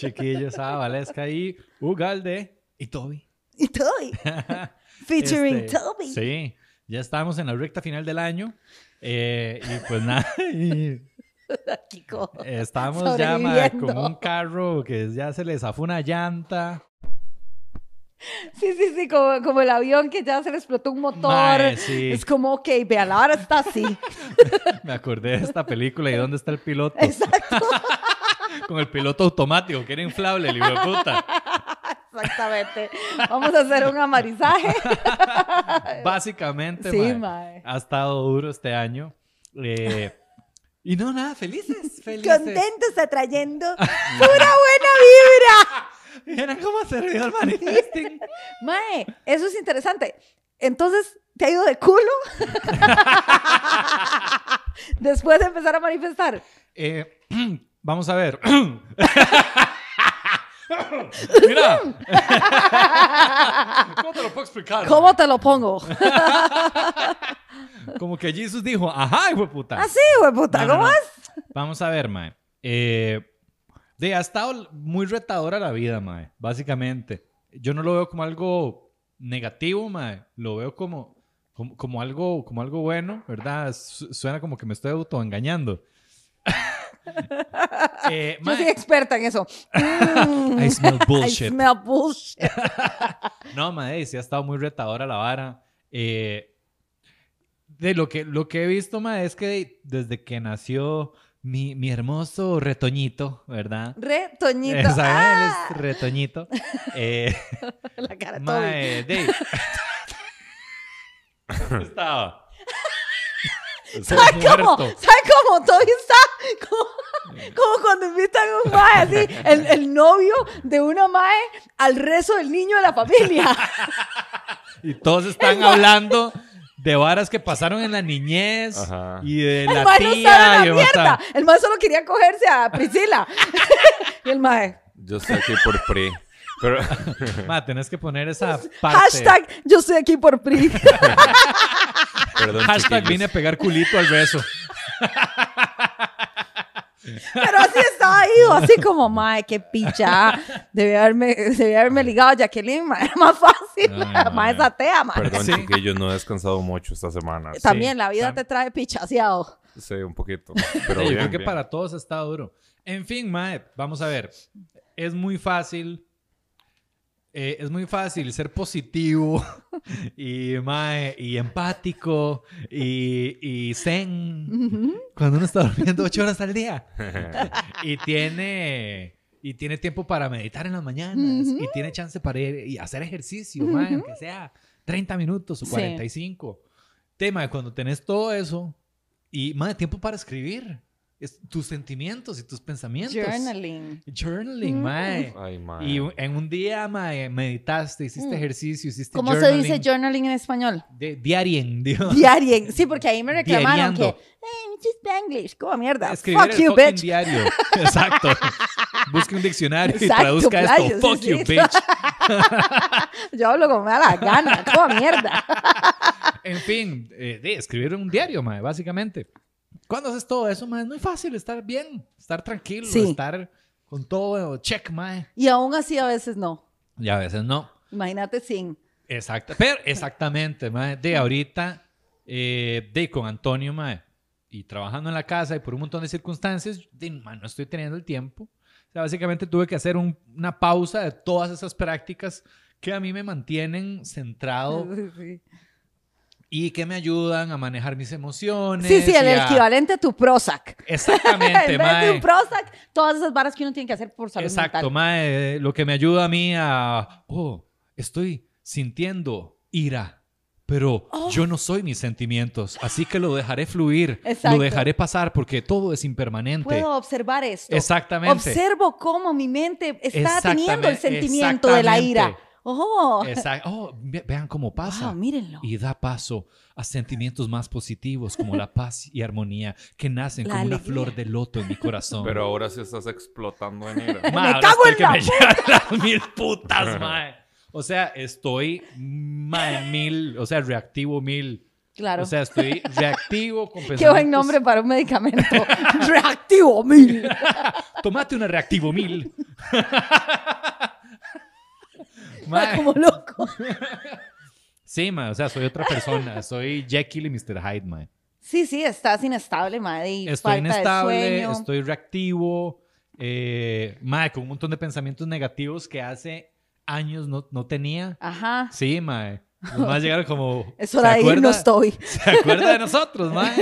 Chiquillos, a Valesca y Ugalde y Toby. Y Toby. Featuring Este, Toby. Sí, ya estamos en la recta final del año. eh, y pues nada, y Kiko. estamos ya ma, como un carro que ya se le zafó una llanta. Sí, sí, sí, como, como el avión que ya se le explotó un motor. Mae, sí. Es como, ok, vea, la hora está así. Me acordé de esta película y dónde está el piloto. Exacto, Con el piloto automático, que era inflable, de puta. exactamente. Vamos a hacer un amarizaje. Básicamente, Sí, mae, ha estado duro este año. Eh, y no, nada, felices, felices. Contentos atrayendo pura buena vibra. Vieran cómo se ríe el manifesting. Mae, eso es interesante. Entonces, ¿te ha ido de culo? Después de empezar a manifestar. Eh, vamos a ver. Mira. ¿Cómo te lo puedo explicar? ¿Cómo te lo pongo? Como que Jesús dijo, ajá, hijo de puta. Así, güey, puta, No, no, ¿cómo no. es? Vamos a ver, mae. Eh, de, ha estado muy retadora la vida, mae, básicamente. Yo no lo veo como algo negativo, mae. Lo veo como, como, como algo, como algo bueno, ¿verdad? Su- suena como que me estoy autoengañando. eh, Yo soy experta en eso. Mm, I smell I bullshit. smell bullshit. No, mae, sí ha estado muy retadora la vara. Eh, de lo que, lo que he visto, mae, es que desde que nació mi, mi hermoso retoñito, ¿verdad? Re Toñito. ¿saben? Él Ah, es retoñito. Eh, la cara de... Estaba. ¿Sabe cómo? Muerto. ¿Sabe cómo? Toby está como, como cuando invitan a un mae así, el, el novio de una mae al rezo del niño de la familia. Y todos están hablando de varas que pasaron en la niñez Ajá. y de El la mae no tía. sabe y la mierda. El mae solo quería cogerse a Priscila. y el mae, Yo estoy aquí por PRI. Pero, Ma, tenés que poner esa parte. hashtag yo estoy aquí por PRI. Perdón, Hashtag chiquillos. vine a pegar culito al beso. Pero así estaba ido, así como, mae, qué picha. Debí haberme, debí haberme ligado a Jacqueline, mae, era más fácil. Ay, mae, mae. esa tea, mae. Perdón, Sí. chiquillos, no he descansado mucho esta semana. Sí. También la vida te trae pichaseado. Sí, un poquito. Pero Yo bien, creo que bien. para todos está duro. En fin, Mae, vamos a ver. Es muy fácil. Eh, es muy fácil ser positivo y, mae, y empático y, y zen cuando uno está durmiendo ocho horas al día. Y tiene y tiene tiempo para meditar en las mañanas y tiene chance para ir y hacer ejercicio, mae, aunque sea 30 minutos o Sí. 45. Tema de cuando tenés todo eso y más tiempo para escribir es, tus sentimientos y tus pensamientos. Journaling. Journaling, Mm. mae. Ay, mae. Y en un día, mae, meditaste, hiciste Mm. ejercicio, hiciste ¿Cómo se dice journaling en español? De, diarien, dios. Diarien. Sí, porque ahí me reclamaron Diariando. que, hey, it's Spanglish. ¿Cómo mierda? Escribir Fuck el you, bitch. diario. Exacto. Busque un diccionario y traduzca playo, esto. sí, Fuck sí. you, bitch. Yo hablo como me da la gana. ¿Cómo mierda? En fin, eh, de escribir un diario, mae, básicamente. Cuando haces todo eso, mae, es muy fácil estar bien, estar tranquilo, Sí. estar con todo check, mae. Y aún así a veces no. Y a veces no. Imagínate sin. Exacto. Pero exactamente, mae. De ahorita, eh, de con Antonio, mae, y trabajando en la casa y por un montón de circunstancias, de, mae, no estoy teniendo el tiempo. O sea, básicamente tuve que hacer un- una pausa de todas esas prácticas que a mí me mantienen centrado Sí, y que me ayudan a manejar mis emociones. sí, sí, el a- equivalente a tu Prozac. Exactamente, en vez de un Prozac, todas esas varas que uno tiene que hacer por salud Exacto, mental. mae. Lo que me ayuda a mí a. Oh, estoy sintiendo ira, pero Oh. yo no soy mis sentimientos, así que lo dejaré fluir, Exacto. lo dejaré pasar porque todo es impermanente. Puedo observar esto. Exactamente. Observo cómo mi mente está teniendo el sentimiento de la ira. Oh, Exacto. Oh, ve- vean cómo pasa. wow, mírenlo. Y da paso a sentimientos más positivos como la paz y armonía que nacen La como una alegría. flor de loto en mi corazón. Pero ahora sí estás explotando en ira. Ma, Me cago en que la me llegan las mil putas, mae. O sea, estoy ma, en mil, o sea, reactivo mil. Claro. O sea, estoy reactivo con Qué buen nombre para un medicamento. Reactivo mil. Tomate una reactivo mil. Mae. Como loco. Sí, mae, o sea, soy otra persona. Soy Jekyll y Mr. Hyde, mae. Sí, sí, estás inestable, madre. Y Estoy falta inestable, sueño. estoy reactivo, eh, mae, con un montón de pensamientos negativos que hace años no, no tenía. Ajá. Sí, mae. Los más llegaron como... Es ¿se hora de acuerda? irnos, Toby. ¿Se acuerda de nosotros, mae?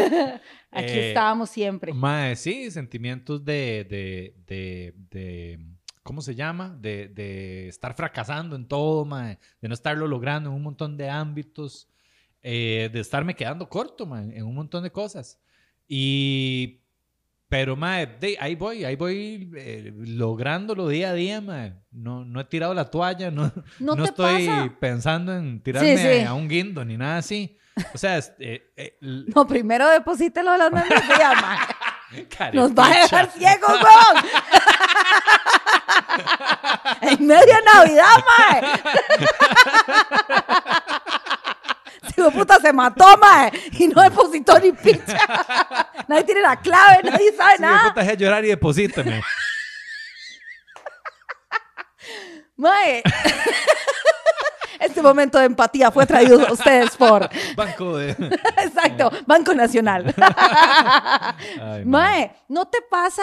Aquí Eh, estábamos siempre. Mae, sí, sentimientos de, de, de, de- ¿cómo se llama? De, de estar fracasando en todo, mae, de no estarlo logrando en un montón de ámbitos, eh, de estarme quedando corto, mae, en un montón de cosas. Y, pero, mae, de- ahí voy, ahí voy eh, lográndolo día a día, mae. No, no he tirado la toalla, no, ¿No no estoy pasa? pensando en tirarme sí. a un guindo ni nada así. O sea, eh, eh, No, primero deposítelo de las membresías, mae. Nos va a dejar ciegos, weón. en media Navidad, mae. De puta se mató, mae. Y no depositó ni picha. Nadie tiene la clave, nadie sabe Sí, nada. puta, de llorar y deposítame. Mae. Este momento de empatía fue traído a ustedes por. Banco de. Exacto, Banco Nacional. Ay, Mae, ¿no te pasa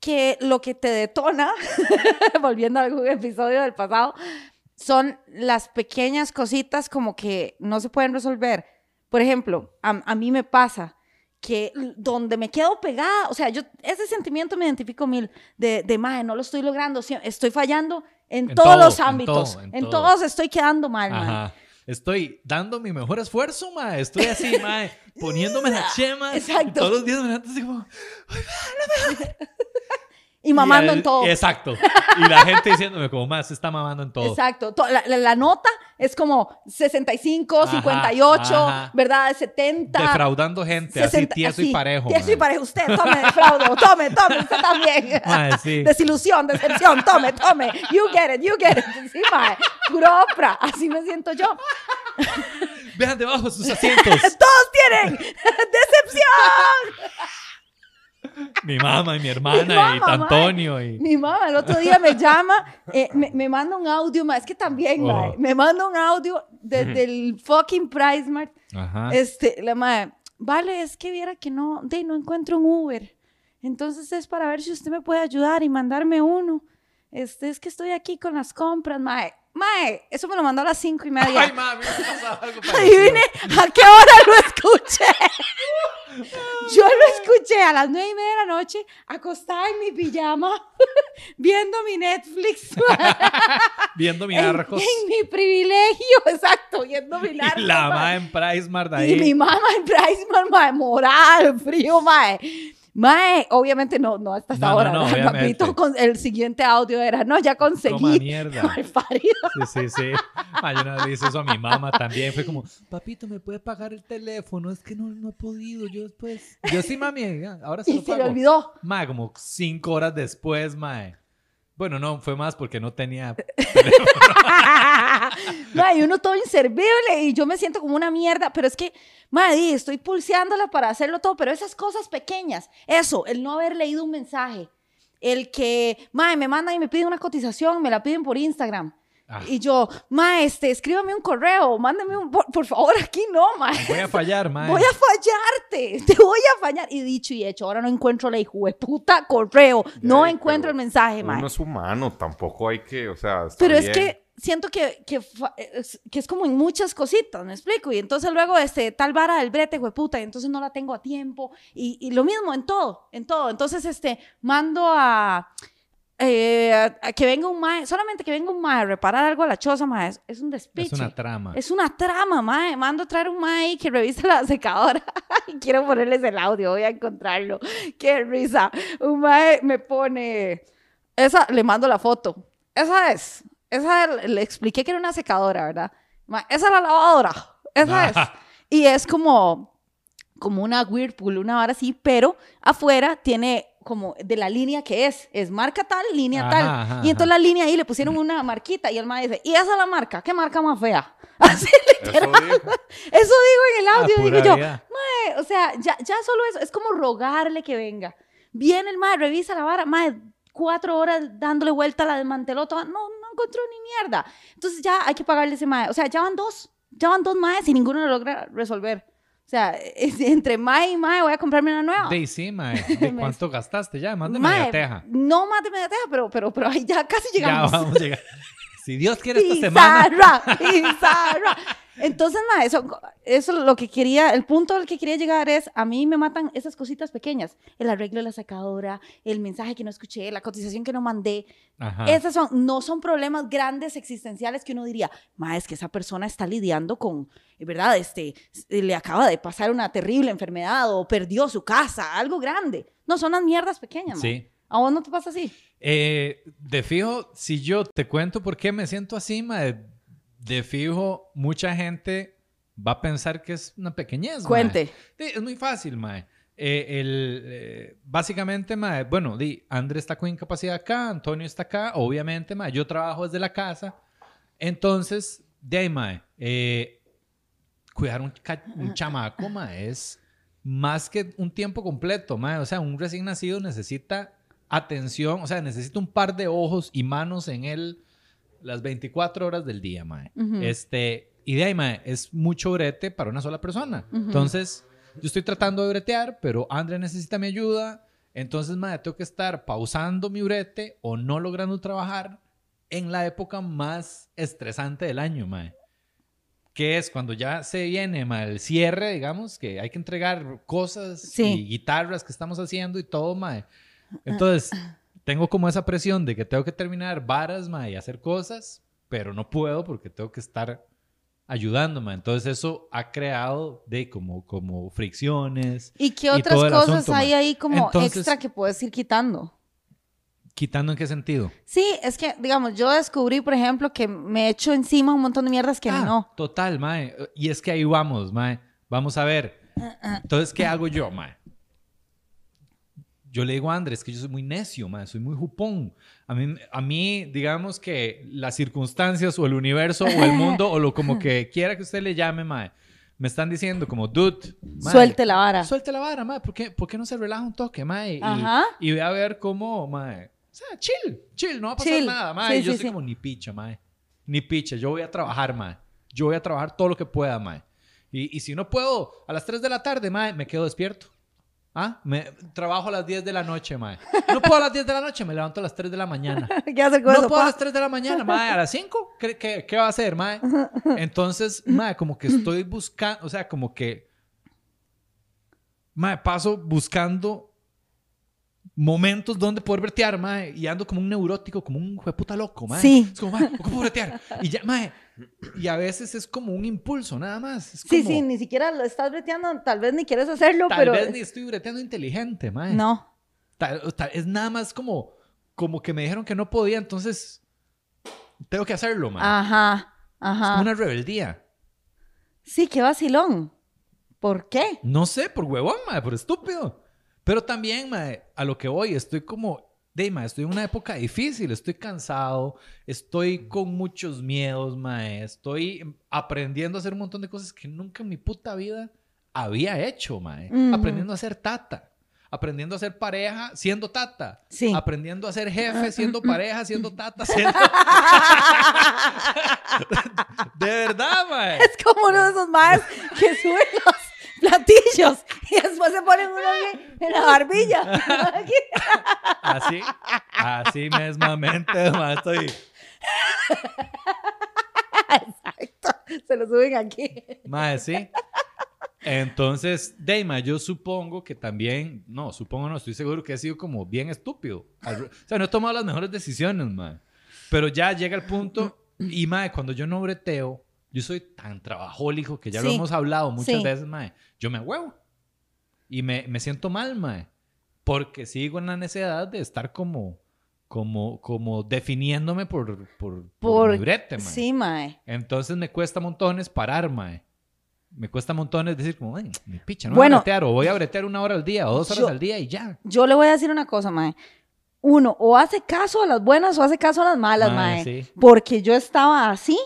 que lo que te detona, volviendo a algún episodio del pasado, son las pequeñas cositas como que no se pueden resolver? Por ejemplo, a, a mí me pasa que donde me quedo pegada, o sea, yo ese sentimiento me identifico mil de, de mae, no lo estoy logrando, estoy fallando en, En todos todo, los en ámbitos, todo, en, en todo. todos estoy quedando mal. Estoy dando mi mejor esfuerzo, mae. Estoy así, mae, poniéndome la chema. Exacto. Todos los días me levanto así como. Y mamando Y el- en todo. Exacto. Y la gente diciéndome como, más se está mamando en todo. Exacto. To- La, la- la nota es como 65, Ajá, 58, ajá. ¿verdad? 70. Defraudando gente, 60, así tieso y parejo. Tieso y parejo. Usted, tome, defraudo. Tome, tome. Usted también. Mae, sí. Desilusión, decepción. Tome, tome. You get it, you get it. Sí, mae. Puro Oprah. Así me siento yo. Vean debajo de sus asientos. Todos tienen decepción. Mi mamá y mi hermana Mi y. Antonio. Y... Mi mamá el otro día me llama, eh, me, me manda un audio, mae. es que también, Oh. me manda un audio desde el fucking PriceMart. Ajá. Este, la madre, vale, es que viera que no, de, no encuentro un Uber. Entonces es para ver si usted me puede ayudar y mandarme uno. Este, es que estoy aquí con las compras, mae. Mae, eso me lo mandó a las cinco y media. Ay, mami, me pasaba algo. Adivine a qué hora lo escuché. Yo lo escuché a las nueve y media de la noche, acostada en mi pijama, viendo mi Netflix. Viendo mi en, arcos. en mi privilegio, exacto, viendo mi Y narcos, la mae. ma en Price Mart Y ahí. mi mamá en Priceman, mae, moral, frío, mae. Mae, obviamente no, no hasta esta No, no, no. Papito, con el siguiente audio era, no, ya conseguí. mierda. Malparido. Sí, sí, sí. Ay, vez le hice eso a mi mamá también. Fue como, papito, ¿me puede pagar el teléfono? Es que no, no he podido. Yo después. Yo sí, mami. Ahora se Y lo se le olvidó. Ma, como cinco horas después, mae. Bueno, no, fue más porque no tenía... Y uno todo inservible y yo me siento como una mierda, pero es que, madre, estoy pulseándola para hacerlo todo, pero esas cosas pequeñas, eso, el no haber leído un mensaje, el que, madre, me mandan y me piden una cotización, me la piden por Instagram. Ah. Y yo, ma, este, escríbame un correo, mándame un, por, por favor, aquí no, ma. Voy a fallar, mae. Voy a fallarte, te voy a fallar. Y dicho y hecho, ahora no encuentro la hijo de puta correo, no encuentro el mensaje, ma. Uno es humano, tampoco hay que, o sea, está Pero es bien. que siento que, que, es, que es como en muchas cositas, ¿me explico? Y entonces luego, este, tal vara del brete, puta, y entonces no la tengo a tiempo. Y, y lo mismo en todo, en todo. Entonces, este, mando a, eh, a- a que venga un mae, solamente que venga un mae a reparar algo a la choza, mae, es, es un despiche. Es una trama. Es una trama, mae. Mando a traer un mae que revise la secadora. Quiero ponerles el audio, voy a encontrarlo. Qué risa. Un mae me pone. Esa, le mando la foto. Esa es. Esa le, le expliqué que era una secadora, ¿verdad? Mae, esa es la lavadora. Esa es. Y es como. Como una Whirlpool, una vara así, pero afuera tiene como de la línea que es. Es marca tal, línea Ajá, tal. ajá, y entonces ajá. la línea ahí le pusieron una marquita y el mae dice, ¿y esa es la marca? ¿Qué marca más fea? Así Eso literal. dijo. Eso digo en el Ah, audio. digo yo. "Mae, o sea, ya, ya solo eso. Es como rogarle que venga. Viene el mae, revisa la vara, mae, cuatro horas dándole vuelta, la desmanteló toda. No, no encontró ni mierda. Entonces ya hay que pagarle ese mae. O sea, ya van dos. Ya van dos maes y ninguno lo logra resolver. O sea, entre mae y mae voy a comprarme una nueva. De sí, mae. ¿De cuánto gastaste ya? Más de Mae, media teja. No más de media teja, pero, pero, pero ahí ya casi Ya llegamos. vamos a llegar. Si Dios quiere esta semana. Pizarra, pizarra. Entonces, ma, eso, eso lo que quería, el punto al que quería llegar es, a mí me matan esas cositas pequeñas, el arreglo de la sacadora, el mensaje que no escuché, la cotización que no mandé, Ajá. esas son, no son problemas grandes existenciales que uno diría, ma, es que esa persona está lidiando con, eh, ¿verdad? Este, s- le acaba de pasar una terrible enfermedad o perdió su casa, algo grande. No, son las mierdas pequeñas, ma. Sí. ¿A vos no te pasa así? Eh, de fijo, si yo te cuento por qué me siento así, mae, de fijo, mucha gente va a pensar que es una pequeñez. mae. Cuente. Sí, es muy fácil, mae. Eh, el, eh, básicamente, mae, bueno, di, André está con incapacidad acá, Antonio está acá, obviamente, mae, yo trabajo desde la casa. Entonces, de ahí, mae, eh, cuidar un, un chamaco, mae, es más que un tiempo completo, mae. O sea, un recién nacido necesita atención, o sea, necesita un par de ojos y manos en él las 24 horas del día, mae. Ujú. Este, y de ahí, mae, es mucho brete para una sola persona. Entonces, yo estoy tratando de bretear, pero André necesita mi ayuda. Entonces, mae, tengo que estar pausando mi brete o no logrando trabajar en la época más estresante del año, mae. Que es cuando ya se viene mae, el cierre, digamos, que hay que entregar cosas Sí. y guitarras que estamos haciendo y todo, mae. Entonces, tengo como esa presión de que tengo que terminar varas, mae, y hacer cosas, pero no puedo porque tengo que estar ayudándome. Entonces, eso ha creado de como, como fricciones, ¿Y qué otras cosas asunto, hay ma. ahí como Entonces- extra que puedes ir quitando? quitando en qué sentido. Sí, es que, digamos, yo descubrí, por ejemplo, que me echo encima un montón de mierdas que Ah, no. Total, mae. Y es que ahí vamos, mae. Vamos a ver. Entonces, ¿qué hago yo, mae? Yo le digo a Andrés que yo soy muy necio, mae. Soy muy jupón. A mí, a mí, digamos que las circunstancias o el universo o el mundo o lo como que quiera que usted le llame, mae, me están diciendo como, dude, mae, Suelte la vara. Suelte la vara, mae. ¿Por qué, por qué no se relaja un toque, mae? Y, Ajá. y ve a ver cómo, mae. O sea, chill, chill, no va a pasar Chill. nada. Sí, Y yo sí, como ni picha, mae. Ni picha. Yo voy a trabajar, mae. Yo voy a trabajar todo lo que pueda, mae. Y, y si no puedo a las 3 de la tarde, mae, me quedo despierto. ¿Ah? Me, trabajo a las 10 de la noche, mae. No puedo a las 10 de la noche, me levanto a las 3 de la mañana. ¿Qué hacer con No eso, puedo a pa? las 3 de la mañana, mae. A las 5, ¿qué, qué, qué va a hacer, mae? Entonces, mae, como que estoy buscando, o sea, como que, mae, paso buscando momentos donde poder bretear, mae, y ando como un neurótico, como un puta loco, mae. Sí. Es como, mae, ¿cómo bretear? Y ya, mae, y a veces es como un impulso, nada más. Es Sí, como, sí, ni siquiera lo estás breteando, tal vez ni quieres hacerlo, Tal pero... vez ni estoy breteando inteligente, mae. No. Tal- tal- es nada más como, como que me dijeron que no podía, entonces tengo que hacerlo, mae. Ajá, Es como ajá. una rebeldía. Sí, qué vacilón. ¿Por qué? No sé, por huevón, mae, por estúpido. Pero también, mae, a lo que voy, estoy como de, estoy en una época difícil, estoy cansado, estoy con muchos miedos, mae, estoy aprendiendo a hacer un montón de cosas que nunca en mi puta vida había hecho, mae. Ujú. Aprendiendo a ser tata. Aprendiendo a ser pareja siendo tata. Sí. Aprendiendo a ser jefe siendo pareja, siendo tata, siendo... de verdad, mae. Es como uno de esos más que suben los platillos y después se ponen uno en la barbilla. Aquí. Así, así mismamente, mae, estoy... Exacto. Se lo suben aquí. Mae, sí. Entonces, Deima, yo supongo que también, no, supongo no, estoy seguro que he sido como bien estúpido. O sea, no he tomado las mejores decisiones, mae. Pero ya llega el punto, y mae, cuando yo no breteo, yo soy tan trabajólico que ya lo Sí. hemos hablado muchas Sí. veces, mae. Yo me huevo. Y me, me siento mal, mae. Porque sigo en la necesidad de estar como, como, como definiéndome por, por, por, Por... mi brete, mae. Sí, mae. Entonces me cuesta montones parar, mae. Me cuesta montones decir como, "Ay, mi picha, no Bueno, voy a bretear, o voy a bretear una hora al día, o dos horas yo- al día y ya. Yo le voy a decir una cosa, mae. Uno, o hace caso a las buenas o hace caso a las malas, Mae, mae. sí. Porque yo estaba así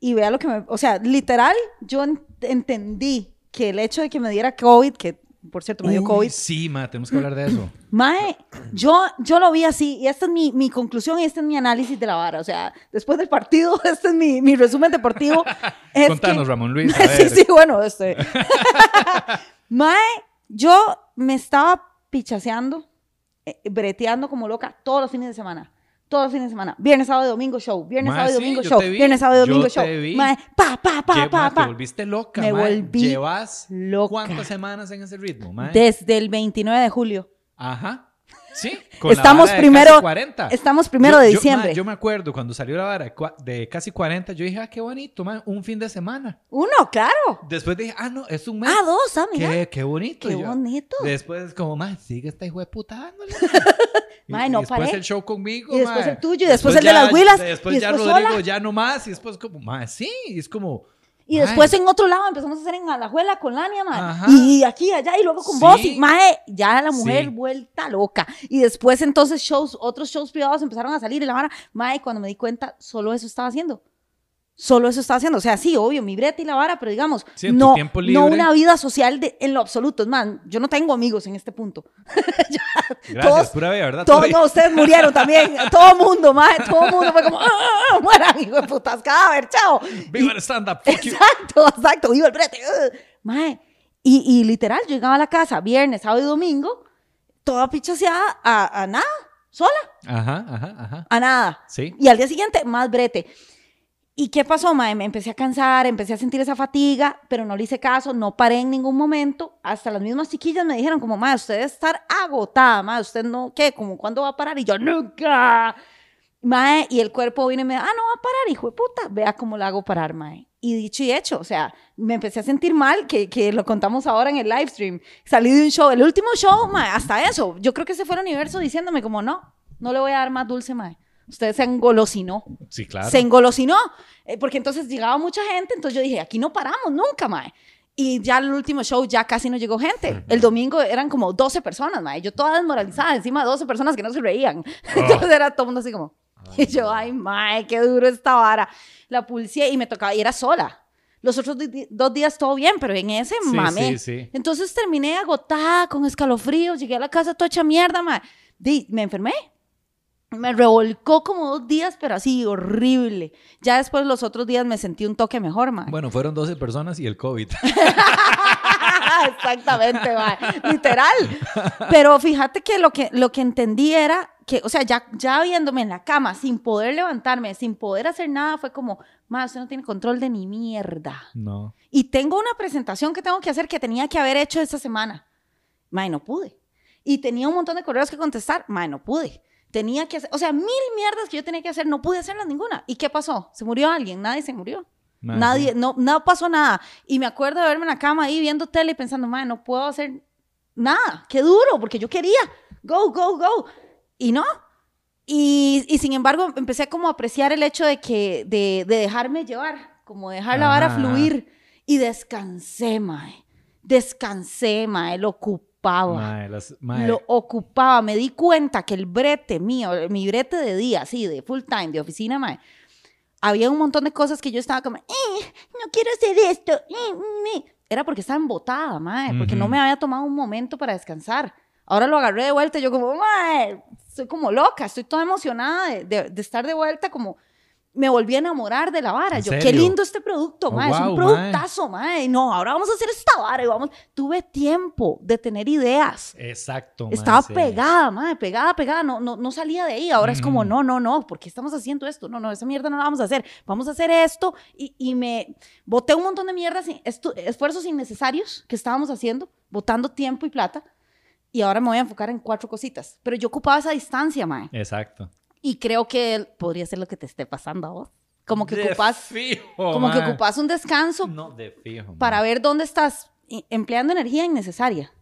y vea lo que me... O sea, literal, yo en- entendí que el hecho de que me diera COVID, que por cierto me dio Uy, COVID, Sí, mae, tenemos que hablar de eso. Mae, yo, yo lo vi así, y esta es mi, mi conclusión y este es mi análisis de la vara. O sea, después del partido, este es mi, mi resumen deportivo. Es Contanos, que- Ramón Luis. A sí, ver. sí, bueno, este. Mae, yo me estaba pichaseando, eh, breteando como loca todos los fines de semana. Todos los fines de semana. Viernes, sábado y domingo show. Viernes, sábado y sí, domingo show. te vi. Viernes, sábado Yo domingo te show. vi. Mae, pa, pa, pa, Lle- pa, te volviste loca, Me volví Llevas loca. cuántas semanas en ese ritmo. Desde el 29 de julio. Ajá. Sí. con la Estamos de primero- casi 40. Estamos primero Yo- de yo, diciembre. yo me acuerdo cuando salió la vara de de casi 40, yo dije, ah, qué bonito, mae, un fin de semana. Uno, claro. Después dije, ah, no, es un mes. Ah, dos, ah, mira. Qué, qué bonito. Qué Y yo- bonito. Después, como, más, sigue esta hijo de puta dándole. Y- Mae, y no después paré. el show conmigo. Y después el tuyo, y después el de las huilas, Después y ya después Rodrigo, sola. ya no más. Y después, como, más, sí. Es como. Y después en otro lado empezamos a hacer en Alajuela con Lania, mae. Y aquí, allá, y luego con Sí. vos. Y, mae, ya la mujer Sí. vuelta loca. Y después entonces shows, otros shows privados empezaron a salir. Y la vara, mae, cuando me di cuenta, solo eso estaba haciendo. Solo eso estaba haciendo. O sea, sí, obvio, mi brete y la vara, pero digamos, Sí, no, no una vida social de, en lo absoluto. Es más, yo no tengo amigos en este punto. Gracias, todos- pura vida, ¿verdad? Todos, no, ustedes murieron también. Todo mundo, mae, todo mundo fue como, "Ah, ah, ah, mueran, hijo de putas, cadáver, chao. Viva el stand-up. Exacto, exacto, iba el brete. ugh. Mae, y, y literal, yo llegaba a la casa viernes, sábado y domingo, toda pichaseada a, a nada, sola, Ajá, ajá, ajá. a nada. Sí. Y al día siguiente, más brete. ¿Y qué pasó, mae? Me empecé a cansar, empecé a sentir esa fatiga, pero no le hice caso, no paré en ningún momento. Hasta las mismas chiquillas me dijeron como, mae, usted debe estar agotada, mae, usted no, ¿qué? Como, ¿cuándo va a parar? Y yo, nunca. Mae, y el cuerpo viene y me dice, ah, no va a parar, hijo de puta. Vea cómo la hago parar, mae. Y dicho y hecho, o sea, me empecé a sentir mal, que, que lo contamos ahora en el live stream. Salí de un show, el último show, mae, hasta eso. Yo creo que ese fue el universo diciéndome como, no, no le voy a dar más dulce, mae. Usted se engolosinó. Sí, claro. Se engolosinó. eh, porque entonces llegaba mucha gente, entonces yo dije, aquí no paramos nunca, mae. Y ya el último show ya casi no llegó gente. El domingo eran como 12 personas, mae. Yo toda desmoralizada, encima de 12 personas que no se reían. Entonces era todo el mundo así como... Y yo, ay, mae, qué duro esta vara. La pulsé y me tocaba, y era sola. Los otros dos días todo bien, pero en ese Sí, mame. sí, sí. Entonces terminé agotada, con escalofríos, llegué a la casa toda hecha mierda, mae. Me enfermé. Me revolcó como dos días, pero así horrible. Ya después los otros días me sentí un toque mejor, mae. Bueno, fueron 12 personas y el COVID. Exactamente, mae. Literal. Pero fíjate que lo que, lo que entendí era que, o sea, ya, ya viéndome en la cama, sin poder levantarme, sin poder hacer nada, fue como, mae, usted no tiene control de ni mierda. No. Y tengo una presentación que tengo que hacer que tenía que haber hecho esta semana. Mae, no pude. Y tenía un montón de correos que contestar. Mae, no pude. Tenía que hacer, o sea, mil mierdas que yo tenía que hacer, no pude hacerlas ninguna. ¿Y qué pasó? ¿Se murió alguien? Nadie se murió. Nadie, no, no pasó nada. Y me acuerdo de verme en la cama ahí viendo tele y pensando, mae, no puedo hacer nada. Qué duro, porque yo quería. Go, go, go. Y no. Y, y sin embargo, empecé como a apreciar el hecho de que, de, de dejarme llevar, como dejar la vara Ajá. fluir. Y descansé, mae. Descansé, mae. Lo ocupé ocupaba. Mae, las- mae, Lo ocupaba. Me di cuenta que el brete mío, mi brete de día, así, de full time, de oficina, mae, había un montón de cosas que yo estaba como, "Eh, no quiero hacer esto. eh, mm, eh". Era porque estaba embotada, mae, porque no me había tomado un momento para descansar. Ahora lo agarré de vuelta y yo como, mae, estoy como loca, estoy toda emocionada de, de- de estar de vuelta como... Me volví a enamorar de la vara. ¿En Yo, qué serio? lindo este producto, Oh, es un productazo, mae. No, ahora vamos a hacer esta vara y vamos. Tuve tiempo de tener ideas. Exacto. mae, Estaba sí. pegada, madre, pegada, pegada, no, no, no salía de ahí. Ahora es como, no, no, no, ¿por qué estamos haciendo esto? No, no, esa mierda no la vamos a hacer. Vamos a hacer esto. Y, y me boté un montón de mierdas, esfuerzos innecesarios que estábamos haciendo, botando tiempo y plata. Y ahora me voy a enfocar en cuatro cositas. Pero yo ocupaba esa distancia, mae. Exacto. Y creo que podría ser lo que te esté pasando a vos. Como que De ocupas, fijo, como que mae. ocupas un descanso No, de fijo. para ver dónde estás empleando energía innecesaria.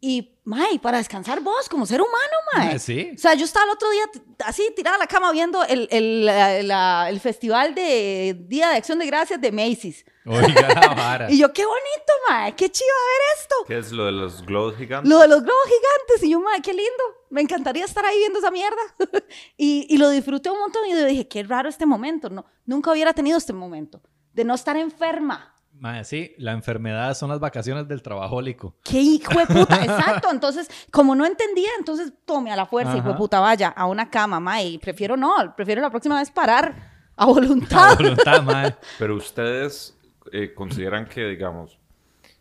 Y, mae, para descansar vos como ser humano, mae. Mae, sí. O sea, yo estaba el otro día así tirada en la cama viendo el, el, la- la- el festival de Día de Acción de Gracias de Macy's. Oiga, la vara. Y yo, qué bonito, mae, qué chido ver esto. ¿Qué es lo de los globos gigantes? Lo de los globos gigantes. Y yo, mae, qué lindo. Me encantaría estar ahí viendo esa mierda. y, y lo disfruté un montón. Y yo dije, qué raro este momento. No, nunca hubiera tenido este momento de no estar enferma. Mae, sí, la enfermedad son las vacaciones del trabajólico. ¡Qué hijo de puta! Exacto. Entonces, como no entendía, entonces tome a la fuerza, hijo de Ajá. puta, vaya a una cama, ma, y prefiero no, prefiero la próxima vez parar a A voluntad. voluntad, mae. Pero ustedes eh, consideran que, digamos,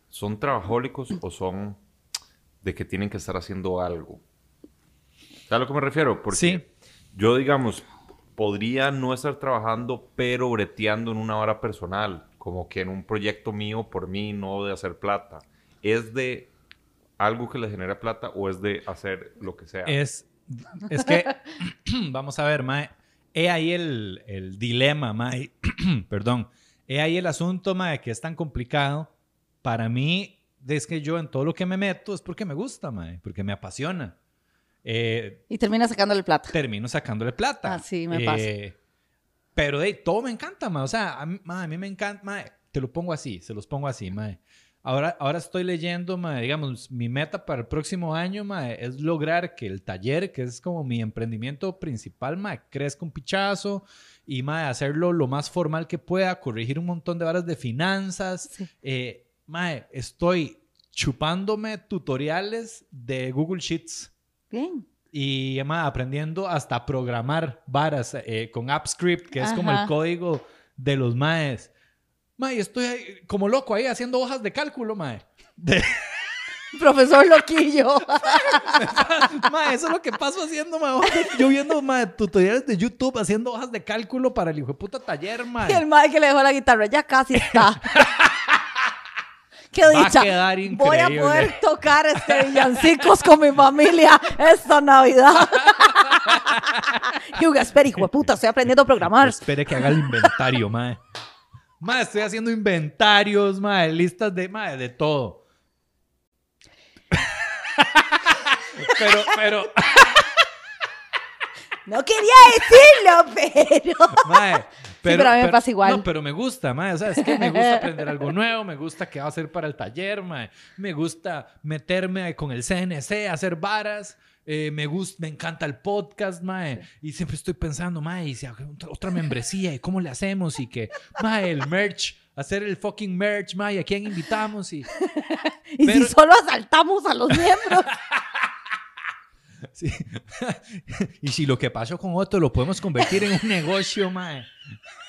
son trabajólicos o son de que tienen que estar haciendo algo. ¿Sabes a lo que me refiero? Porque Sí. yo, digamos, podría no estar trabajando, pero breteando en una hora personal, como que en un proyecto mío por mí, no de hacer plata. ¿Es de algo que le genera plata o es de hacer lo que sea? Es, es que, vamos a ver, mae. He ahí el, el dilema, mae. Perdón. He ahí el asunto, mae, que es tan complicado. Para mí, es que yo en todo lo que me meto es porque me gusta, mae, porque me apasiona. Eh, Y termina sacándole plata. termino sacándole plata. Ah, sí, me pasa. Pero de todo me encanta, mae. O sea, a mí, mae, a mí me encanta, mae. Te lo pongo así, se los pongo así, mae. Ahora, ahora estoy leyendo, mae, digamos, mi meta para el próximo año, mae, es lograr que el taller, que es como mi emprendimiento principal, mae, crezca un pichazo y, mae, hacerlo lo más formal que pueda, corregir un montón de varas de finanzas. Sí. Eh, mae, estoy chupándome tutoriales de Google Sheets Bien. y mae, aprendiendo hasta programar varas eh, con AppScript, que es como el Ajá. código de los maes. Mae, estoy ahí como loco ahí haciendo hojas de cálculo, mae. De- Profesor Loquillo. mae, eso es lo que paso haciendo, mae. Yo viendo, mae, tutoriales de YouTube haciendo hojas de cálculo para el hijo de puta taller, y el mae. que le dejó la guitarra, ya casi está. ¡Qué Va a dicha! quedar Voy a poder tocar este villancicos con mi familia esta Navidad. Hugo, espera, hijo de puta, estoy aprendiendo a programar. Espere que haga el inventario, mae. Mae, estoy haciendo inventarios, mae, listas de, mae, de todo. pero, pero, No quería decirlo, pero... Mae, pero a mí me pasa igual. No, pero me gusta, mae. O sea, es que me gusta aprender algo nuevo, me gusta qué va a hacer para el taller, mae. Me gusta meterme con el CNC, hacer varas. eh, me gusta, me encanta el podcast, mae. Y siempre estoy pensando, mae, y si otra, otra membresía, ¿y cómo le hacemos? Y que, mae, el merch, hacer el fucking merch, mae, ¿a quién invitamos? Y, Y Pero- si solo asaltamos a los miembros. sí. y si lo que pasó con otro lo podemos convertir en un negocio, mae.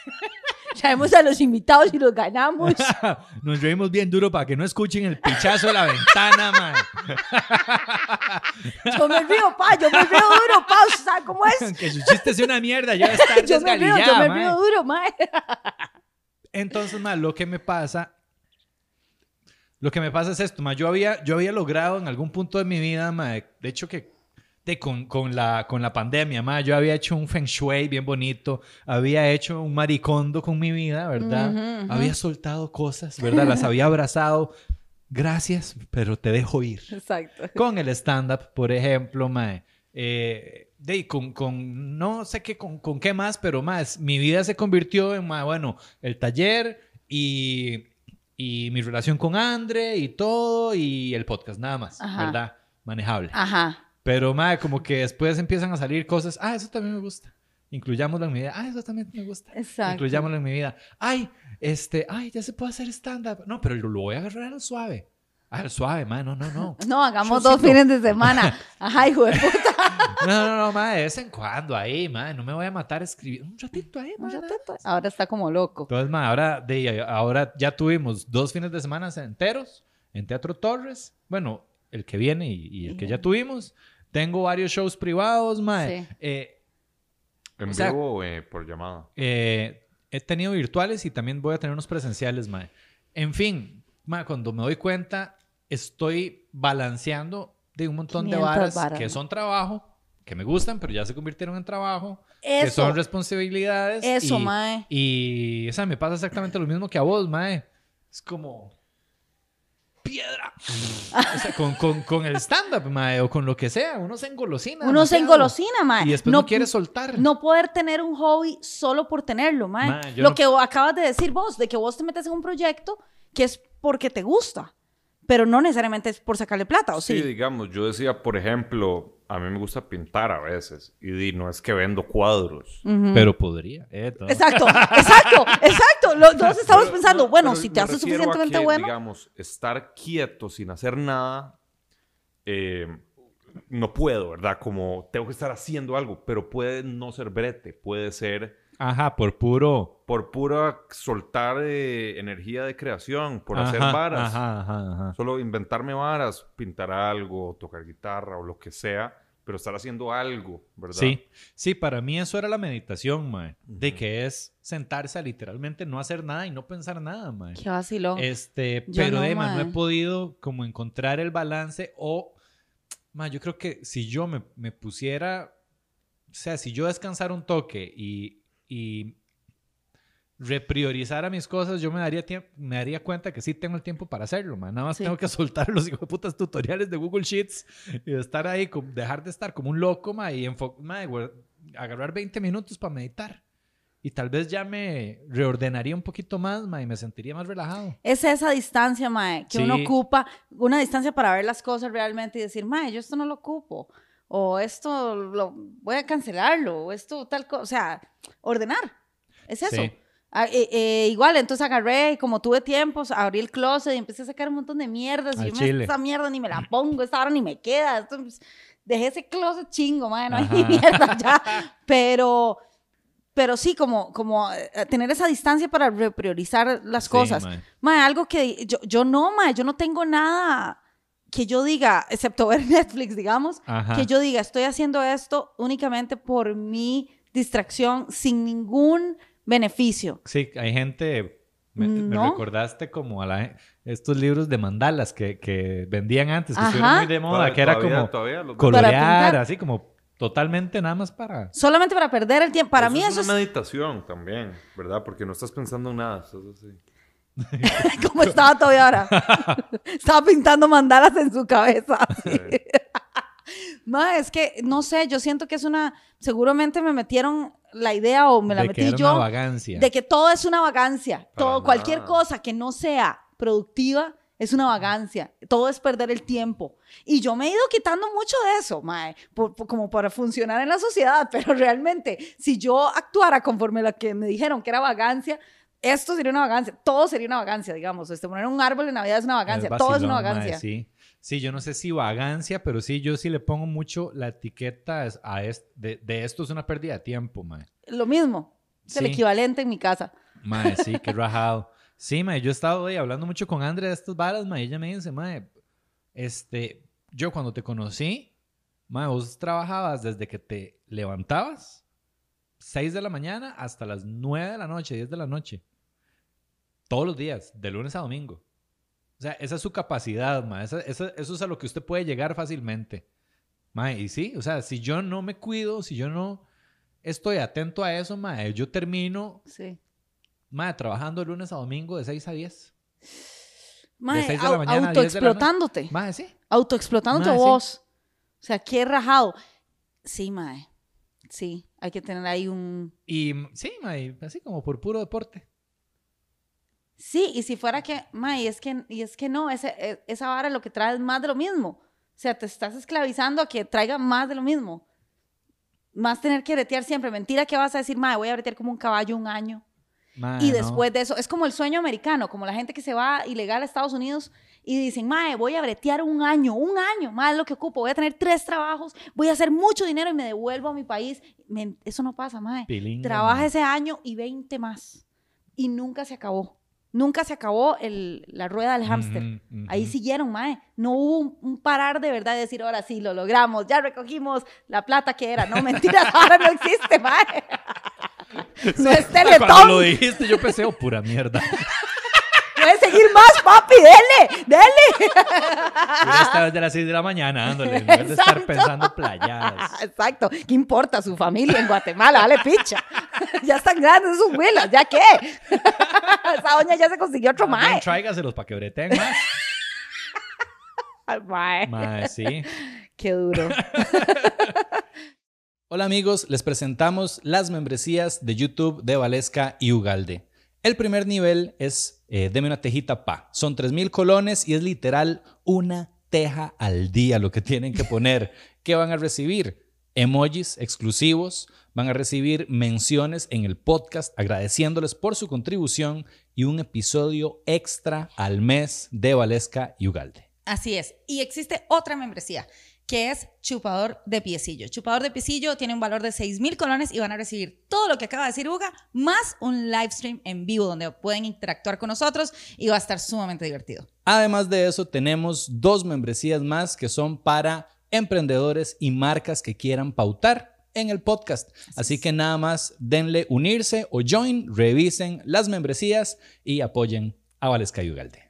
Traemos a los invitados y los ganamos. Nos reímos bien duro para que no escuchen el pichazo de la ventana, mae. Yo me río, pa, yo me río duro, pa, ¿sabes cómo es? que su chiste sea una mierda, yo voy a estar Yo me río, yo desgalillada, me mae. río duro, mae. Entonces, mae, lo que me pasa... Lo que me pasa es esto, mae. Yo había, yo había logrado en algún punto de mi vida, mae, de hecho que de, con, con la, con la pandemia, mae, yo había hecho un feng shui bien bonito, había hecho un maricondo con mi vida, ¿verdad? Ujú, ujú. Había soltado cosas, ¿verdad? Las había abrazado. Gracias, pero te dejo ir. Exacto. Con el stand-up, por ejemplo, mae. Eh, de, con, con, no sé qué, con, con qué más, pero más, mi vida se convirtió en, mae, bueno, el taller y y mi relación con Andre y todo y el podcast, nada más, Ajá. ¿verdad? Manejable. Ajá. Pero, mae, como que después empiezan a salir cosas, ah, eso también me gusta. Incluyámoslo en mi vida. Ah, eso también me gusta. Exacto. Incluyámoslo en mi vida. Ay, este, ay, ya se puede hacer stand-up. No, pero lo voy a agarrar al suave. Al suave, mae, no, no, no. No, hagamos dos fines de semana. Ajá, hijo de puta. No, no, no, mae, de vez en cuando ahí, mae, no me voy a matar escribiendo. Un ratito ahí, Un mae. ratito. Ahora está como loco. Entonces, mae, ahora, de, ahora ya tuvimos dos fines de semana enteros en Teatro Torres. Bueno, el que viene y, y el que ya tuvimos. Tengo varios shows privados, mae. Sí. Eh, ¿En O sea- vivo o eh, por llamada? Eh, he tenido virtuales y también voy a tener unos presenciales, mae. En fin, mae, cuando me doy cuenta, estoy balanceando de un montón de 500 varas, varas, que son trabajo, que me gustan, pero ya se convirtieron en trabajo, que Eso. son responsabilidades. Eso, y, mae. Y, o sea, me pasa exactamente lo mismo que a vos, mae. Es como piedra. o sea, con, con, con el stand-up, mae, o con lo que sea, uno se engolosina. Uno se engolosina, mae. Y después no, quiere soltar. No poder tener un hobby solo por tenerlo, mae. Lo no- que acabas de decir vos, de que vos te metes en un proyecto que es porque te gusta, pero no necesariamente es por sacarle plata, ¿o Sí, sí? digamos, yo decía, por ejemplo, a mí me gusta pintar a veces. Y di, no es que vendo cuadros. Pero podría. eh. Exacto, exacto, exacto. Los dos estamos Pero- pensando, no, bueno, pero si te haces refiero a suficientemente que, bueno. Digamos, estar quieto sin hacer nada, eh, no puedo, ¿verdad? Como tengo que estar haciendo algo, pero puede no ser brete, puede ser Ajá, por puro. por pura soltar eh, energía de creación, por hacer varas. Ajá, ajá, ajá. Solo inventarme varas, pintar algo, tocar guitarra o lo que sea, pero estar haciendo algo, ¿verdad? Sí, sí, para mí eso era la meditación, mae. De que es sentarse a literalmente no hacer nada y no pensar nada, mae. Qué vacilón. Este, Yo pero no, de, mae, no he podido como encontrar el balance o, mae, yo creo que si yo me, me pusiera, o sea, si yo descansara un toque y, y repriorizara mis cosas, yo me daría, me daría cuenta que sí tengo el tiempo para hacerlo, mae. Nada más Sí. tengo que soltar los hijos de putas tutoriales de Google Sheets y estar ahí, dejar de estar como un loco, mae, y güey, agarrar 20 minutos para meditar. Y tal vez ya me reordenaría un poquito más, mae, y me sentiría más relajado. Es esa distancia, mae, que uno Sí. ocupa, una distancia para ver las cosas realmente y decir, mae, yo esto no lo ocupo, o esto lo, voy a cancelarlo, o esto tal cosa, o sea, ordenar, es eso. Sí. Ah, eh, eh, igual, entonces agarré, como tuve tiempos, abrí el closet y empecé a sacar un montón de mierdas, Al y yo, "Me- chile. esta mierda ni me la pongo, esta hora ni me queda, esto, pues, dejé ese closet chingo, mae, no hay ni mierda ya, pero... Pero sí, como, como eh, tener esa distancia para repriorizar las Sí, cosas. mae. Mae, algo que yo, yo no, mae, yo no tengo nada que yo diga, excepto ver Netflix, digamos, Ajá. que yo diga, estoy haciendo esto únicamente por mi distracción, sin ningún beneficio. Sí, hay gente. Me, me No. recordaste como a la, estos libros de mandalas que, que vendían antes, que Ajá. estuvieron muy de moda, Todavía- que era todavía- como todavía colorear, así como totalmente nada más para. Solamente para perder el tiempo. Para mí es eso una es meditación también, ¿verdad? Porque no estás pensando en nada. estás así. como estaba todavía ahora. estaba pintando mandalas en su cabeza. Mae, es que, no sé, yo siento que es una... Seguramente me metieron la idea o me la de metí que era yo. una vagancia. de que todo es una vagancia. Todo, cualquier cosa que no sea productiva es una vagancia. Todo es perder el tiempo. Y yo me he ido quitando mucho de eso, mae, por- por- como para funcionar en la sociedad. Pero realmente, si yo actuara conforme a lo que me dijeron que era vagancia, esto sería una vagancia. Todo sería una vagancia, digamos. Este, poner un árbol en Navidad es una vagancia. Es todo es una vacilón, vagancia. sí. sí, yo no sé si vagancia, pero sí, yo sí le pongo mucho la etiqueta a est- de, de esto es una pérdida de tiempo, mae. Lo mismo. Es el equivalente en mi casa. Mae, sí, qué rajado. Sí, mae, yo he estado hoy hablando mucho con Andrea de estas varas, mae, ella me dice, mae, este, yo cuando te conocí, mae, vos trabajabas desde que te levantabas, 6 de la mañana hasta las 9 de la noche, 10 de la noche. Todos los días, de lunes a domingo. O sea, esa es su capacidad, mae, esa- esa- eso es a lo que usted puede llegar fácilmente. Mae, y sí, o sea, si yo no me cuido, si yo no estoy atento a eso, mae, yo termino Sí. Mae, trabajando de lunes a domingo de 6 a 10. Mae, seis de la au- mañana a 10 de la noche. autoexplotándote. Mae, sí. autoexplotándote Mae, sí. vos. O sea, qué rajado. Sí, mae. Sí, hay que tener ahí un... Y mm, sí, mae, así como por puro deporte. Sí, y si fuera que, ma, y es que, y es que no, ese, e- esa vara lo que trae es más de lo mismo. O sea, te estás esclavizando a que traiga más de lo mismo. Más tener que bretear siempre. Mentira que vas a decir, ma, voy a bretear como un caballo un año. Y no. después de eso, es como el sueño americano, como la gente que se va ilegal a Estados Unidos y dicen, mae, voy a bretear un año, un año, más es lo que ocupo, voy a tener tres trabajos, voy a hacer mucho dinero y me devuelvo a mi país. Eso no pasa, mae. Pilinga, Trabaja mae. ese año y 20 más. Y nunca se acabó. Nunca se acabó el- la rueda del hámster. Ahí siguieron, mae. No hubo un, un parar de verdad de decir, ahora sí, lo logramos, ya recogimos la plata que era. No, mentira, ahora no existe, mae. No es Cuando Teletón. lo dijiste, yo pensé, oh, pura mierda. Puedes seguir más, papi, dele, dele. Hubiera estado desde las 6 de la mañana dándole, en vez de estar pensando playadas. Exacto. ¿Qué importa su familia en Guatemala? Dale picha. ya están grandes sus huelas, ¿ya qué? Esa doña ya se consiguió otro Más mae. Tráigaselos para que breteen más. Mae. Mae, sí. Qué duro. Hola amigos, les presentamos las membresías de YouTube de Valesca y Ugalde. El primer nivel es eh, Deme una tejita pa. Son 3.000 colones y es literal una teja al día lo que tienen que poner. ¿Qué van a recibir? Emojis exclusivos, van a recibir menciones en el podcast agradeciéndoles por su contribución y un episodio extra al mes de Valesca y Ugalde. Así es. Y existe otra membresía que es chupador de piecillo. Chupador de piecillo tiene un valor de 6 mil colones y van a recibir todo lo que acaba de decir Uga, más un live stream en vivo donde pueden interactuar con nosotros y va a estar sumamente divertido. Además de eso, tenemos dos membresías más que son para emprendedores y marcas que quieran pautar en el podcast. Así que nada más denle unirse o join, revisen las membresías y apoyen a Valesca y Ugalde.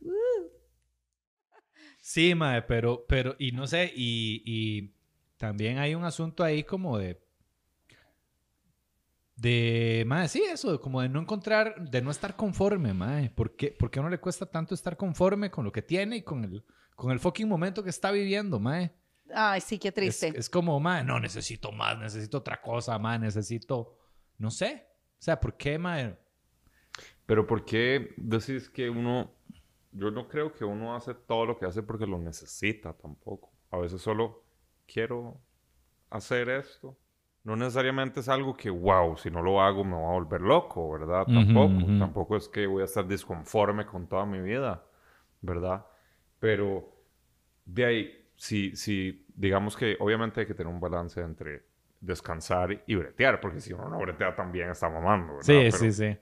Sí, mae, pero, pero, y no sé, y, y también hay un asunto ahí como de, de, mae, sí, eso, como de no encontrar, de no estar conforme, mae. ¿Por qué, por qué a uno le cuesta tanto estar conforme con lo que tiene y con el, con el fucking momento que está viviendo, mae? Ay, sí, qué triste. es como, mae, no, necesito más, necesito otra cosa, mae, necesito, no sé. O sea, ¿por qué, mae? Pero ¿por qué decís que uno... Yo no creo que uno hace todo lo que hace porque lo necesita tampoco. A veces solo quiero hacer esto. No necesariamente es algo que, wow, si no lo hago me voy a volver loco, ¿verdad? Ujú, Tampoco. ujú. Tampoco es que voy a estar disconforme con toda mi vida, ¿verdad? Pero de ahí, si, si digamos que obviamente hay que tener un balance entre descansar y bretear, porque si uno no bretea también está mamando, ¿verdad? Sí, Pero- sí, sí.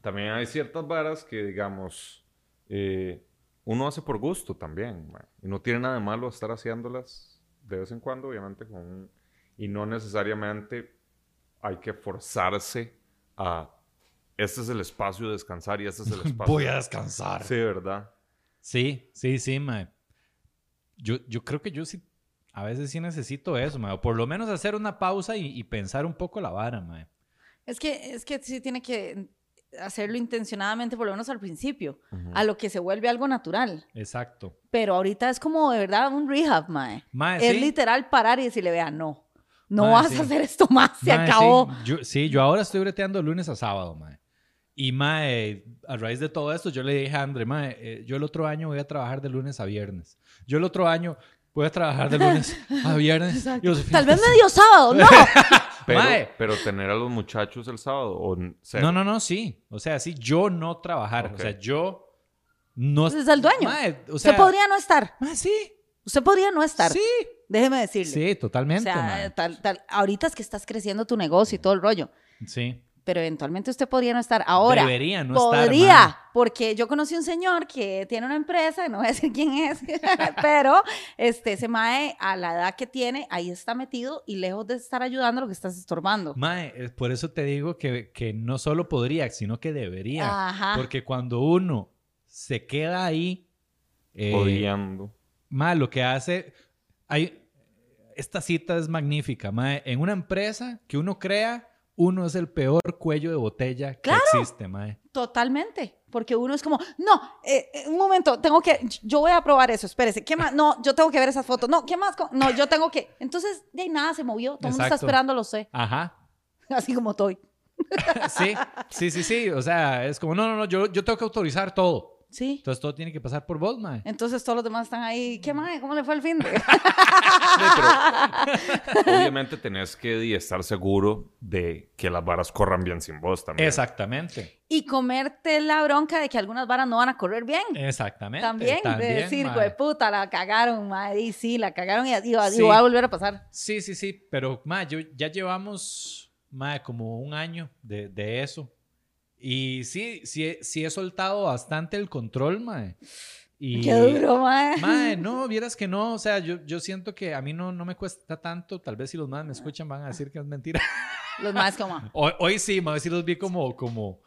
también hay ciertas varas que, digamos, eh, uno hace por gusto también, ma. Y no tiene nada de malo estar haciéndolas de vez en cuando, obviamente, con un- y no necesariamente hay que forzarse a este es el espacio de descansar y este es el espacio. Voy a de-". descansar. Sí, ¿verdad? Sí, sí, sí, mae. Yo, yo creo que yo sí, a veces sí necesito eso, mae. O por lo menos hacer una pausa y, y pensar un poco la vara, mae. Es que, es que sí tiene que hacerlo intencionadamente, por lo menos al principio, Ujú. a lo que se vuelve algo natural. Exacto. Pero ahorita es como de verdad un rehab, mae. Mae, es sí. literal parar y decirle, vea, no, no Mae, vas sí. a hacer esto más, se Mae, acabó. Sí yo, sí, yo ahora estoy breteando lunes a sábado, mae. Y, mae, a raíz de todo esto, yo le dije a André, mae, eh, yo el otro año voy a trabajar de lunes a viernes. Yo el otro año voy a trabajar de lunes a viernes. Tal de vez medio sábado, no. Pero, Mae. pero tener a los muchachos el sábado o n- cero? No, no, no, sí. O sea, sí, yo no trabajar. O sea, yo no... Usted es el dueño. Mae, o Usted podría no estar. mae, sí. Usted podría no estar. Sí. Déjeme decirle. Sí, O totalmente, sea, mae. tal, tal, ahorita es que estás creciendo tu negocio y todo el rollo. Sí. Pero eventualmente usted podría no estar. Ahora, Debería no estar, podría, mae. porque yo conocí un señor que tiene una empresa, no voy a decir quién es, pero este, ese mae, a la edad que tiene, ahí está metido y lejos de estar ayudando, lo que estás estorbando. Mae, por eso te digo que, que no solo podría, sino que debería. Ajá. Porque cuando uno se queda ahí, eh, Odiando. mae, lo que hace... Hay, esta cita es magnífica, mae. En una empresa que uno crea, uno es el peor cuello de botella que ¡Claro! existe, mae. Totalmente, porque uno es como, no, eh, eh, un momento, tengo que, yo voy a probar eso, espérese, ¿qué más? No, yo tengo que ver esas fotos, no, ¿qué más? No, yo tengo que, entonces, de ahí nada se movió, todo el mundo está esperando, lo sé, Ajá. así como estoy. sí, sí, sí, sí. O sea, es como, no, no, no, yo, yo tengo que autorizar todo. Sí. Entonces todo tiene que pasar por vos, mae. Entonces todos los demás están ahí. ¿Qué mae? ¿Cómo le fue el fin de? Obviamente tenés que estar seguro de que las varas corran bien sin vos también. Exactamente. y comerte la bronca de que algunas varas no van a correr bien. Exactamente. También, de decir, mae. güey, puta, la cagaron, madre. Y sí, la cagaron y, y, y Sí. va a volver a pasar. Sí, sí, sí. Pero, mae, yo, ya llevamos, mae, como un año de, de eso. Y sí, sí, sí he soltado bastante el control, mae. Y, Qué duro, madre. Mae, no, vieras que no, o sea, yo, yo siento que a mí no, no me cuesta tanto, tal vez si los más me escuchan van a decir que es mentira. Los más como, Hoy, hoy sí, mae, sí los vi como, como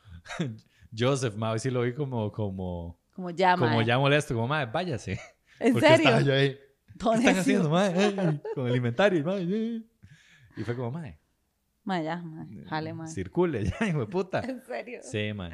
Joseph, mae, hoy sí lo vi como, como, como ya, como mae. ya molesto, como, mae, váyase. ¿En Porque estaba yo serio? ahí, ¿qué están haciendo, mae? Con el inventario, mae. Y fue como, mae, Mae, ya, mae. Jale, mae. circule, ya, hijo de puta. ¿En serio? Sí, mae.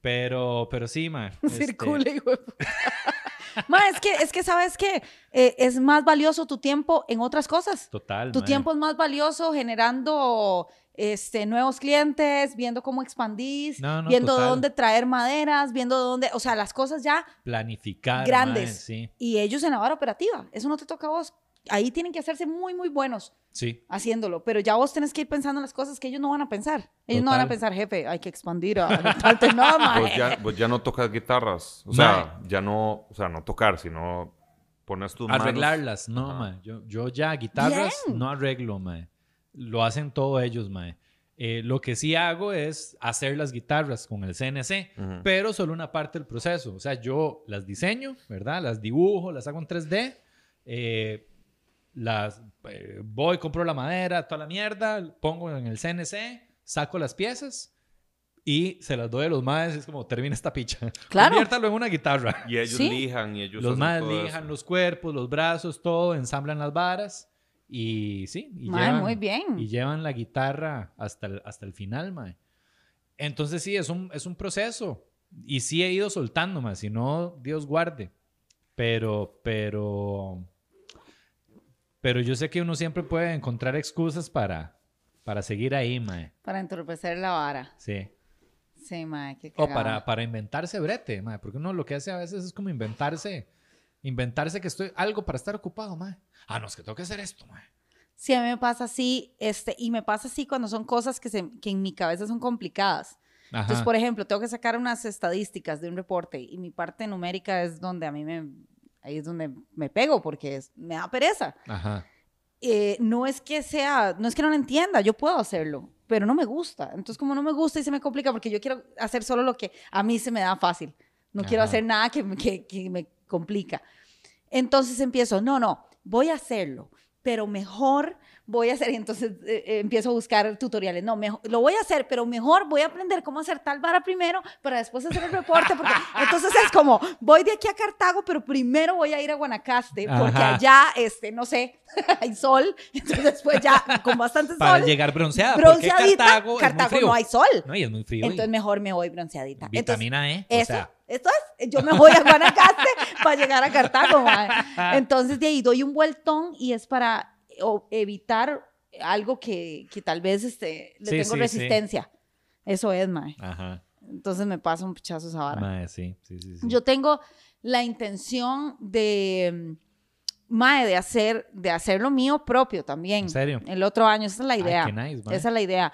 Pero, pero sí, mae. este, Circule, hijo de puta. Ma, es que, es que sabes que es más valioso tu tiempo en otras cosas. Total, Tu tiempo es más valioso generando este, nuevos clientes, viendo cómo expandís, No, no, viendo total. dónde traer maderas, viendo dónde, o sea, las cosas ya Planificar, grandes. mae, sí, y ellos en la hora operativa. Eso no te toca a vos. Ahí tienen que hacerse muy, muy buenos sí. haciéndolo, pero ya vos tenés que ir pensando en las cosas que ellos no van a pensar. Ellos no Total. van a pensar, jefe, hay que expandir a tanto. No, mae. Vos ya, vos ya no tocas guitarras. O sea, ya no, o sea, no tocar, sino pones tus manos. Arreglarlas, no, Ajá. mae. Yo, yo ya guitarras Bien. no arreglo, mae. Lo hacen todos ellos, mae. Eh, lo que sí hago es hacer las guitarras con el CNC, Ujú. pero solo una parte del proceso. O sea, yo las diseño, ¿verdad? Las dibujo, las hago en 3D. eh, las eh, voy, compro la madera, toda la mierda, pongo en el CNC, saco las piezas y se las doy a los maes. Es como, termina esta picha. Claro. Conviértalo en una guitarra. Y ellos Sí. lijan y ellos Los todo lijan eso. los cuerpos, los brazos, todo, ensamblan las varas y sí, y, Mae, llevan, muy bien. y llevan la guitarra hasta el, hasta el final, mae. Entonces sí, es un, es un proceso y sí he ido soltando, mae, si no, Dios guarde. Pero, pero, pero yo sé que uno siempre puede encontrar excusas para, para seguir ahí, mae. Para entorpecer la vara. Sí. Sí, mae, qué O para, para inventarse brete, mae, porque uno lo que hace a veces es como inventarse, inventarse que estoy algo para estar ocupado, mae. Ah, no, es que tengo que hacer esto, mae. Sí, a mí me pasa así, este, y me pasa así cuando son cosas que, se, que en mi cabeza son complicadas. Ajá. Entonces, por ejemplo, tengo que sacar unas estadísticas de un reporte y mi parte numérica es donde a mí me, ahí es donde me pego porque es- me da pereza. Ajá. Eh, no es que sea, no es que no lo entienda, yo puedo hacerlo, pero no me gusta. Entonces, como no me gusta y se me complica porque yo quiero hacer solo lo que a mí se me da fácil. No quiero Ajá. hacer nada que, me- que, que me complica. Entonces empiezo, no, no, voy a hacerlo, pero mejor voy a hacer, y entonces eh, eh, empiezo a buscar tutoriales, no, mejor, lo voy a hacer, pero mejor voy a aprender cómo hacer tal vara primero para después hacer el reporte, porque entonces es como, voy de aquí a Cartago, pero primero voy a ir a Guanacaste, porque Ajá. allá, este, no sé, hay sol, entonces después ya con bastante Para sol, llegar bronceada. porque bronceadita, Cartago, Cartago, es muy frío. no hay sol. No, y es muy frío. Entonces mejor me voy bronceadita. Entonces, vitamina E. o eso, sea, esto es, yo me voy a Guanacaste para llegar a Cartago, mae. Entonces de ahí doy un vueltón y es para evitar algo que, que tal vez este, le Sí, tengo sí, sí. resistencia. Eso es, mae. Ajá. Entonces me pasa un pichazo esa vara. Mae, sí, sí, sí. sí. Yo tengo la intención de, mm, mae, de hacer, de hacer lo mío propio también. ¿En serio? El otro año, esa es la Ay, idea. qué nice, mae. Esa es la idea.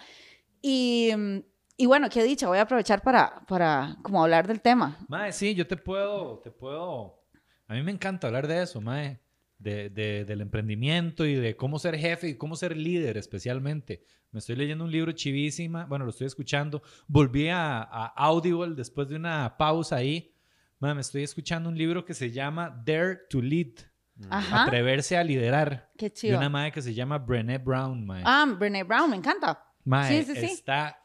Y, mm, y bueno, qué dicha, voy a aprovechar para, para como hablar del tema. Mae, sí, yo te puedo, te puedo. A mí me encanta hablar de eso, mae. De, de- del emprendimiento y de cómo ser jefe y cómo ser líder, especialmente. Me estoy leyendo un libro chivísima. Bueno, lo estoy escuchando. Volví a, a Audible después de una pausa ahí. Mae, me estoy escuchando un libro que se llama Dare to Lead. Ajá. Atreverse a liderar. Qué De chido. una madre que se llama Brené Brown, mae. Ah, Brené Brown, me encanta. Mae, sí, sí, sí. está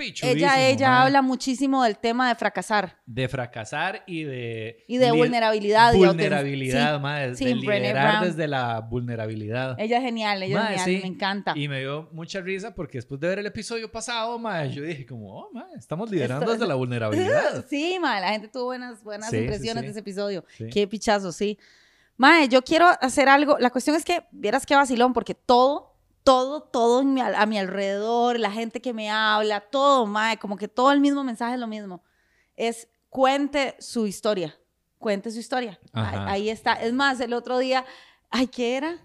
pichudísimo, Ella, ella habla muchísimo del tema de fracasar de fracasar y de y de li- vulnerabilidad. vulnerabilidad, Sí, mae, de sí, Brené liderar desde la vulnerabilidad. Ella es genial, ella es genial, sí. me encanta. Y me dio mucha risa porque después de ver el episodio pasado, mae, yo dije como, oh, mae, estamos liderando Esto- desde la vulnerabilidad. Sí, mae, la gente tuvo buenas, buenas Sí, sí, impresiones sí. de ese episodio. Sí. Qué pichazo, sí. Mae, yo quiero hacer algo. La cuestión es que, vieras qué vacilón, porque todo, todo, todo en mi a mi alrededor, la gente que me habla, todo, mae, como que todo el mismo mensaje es lo mismo. Es cuente su historia, cuente su historia. Ahí, está. Es más, el otro día, ay, ¿qué era?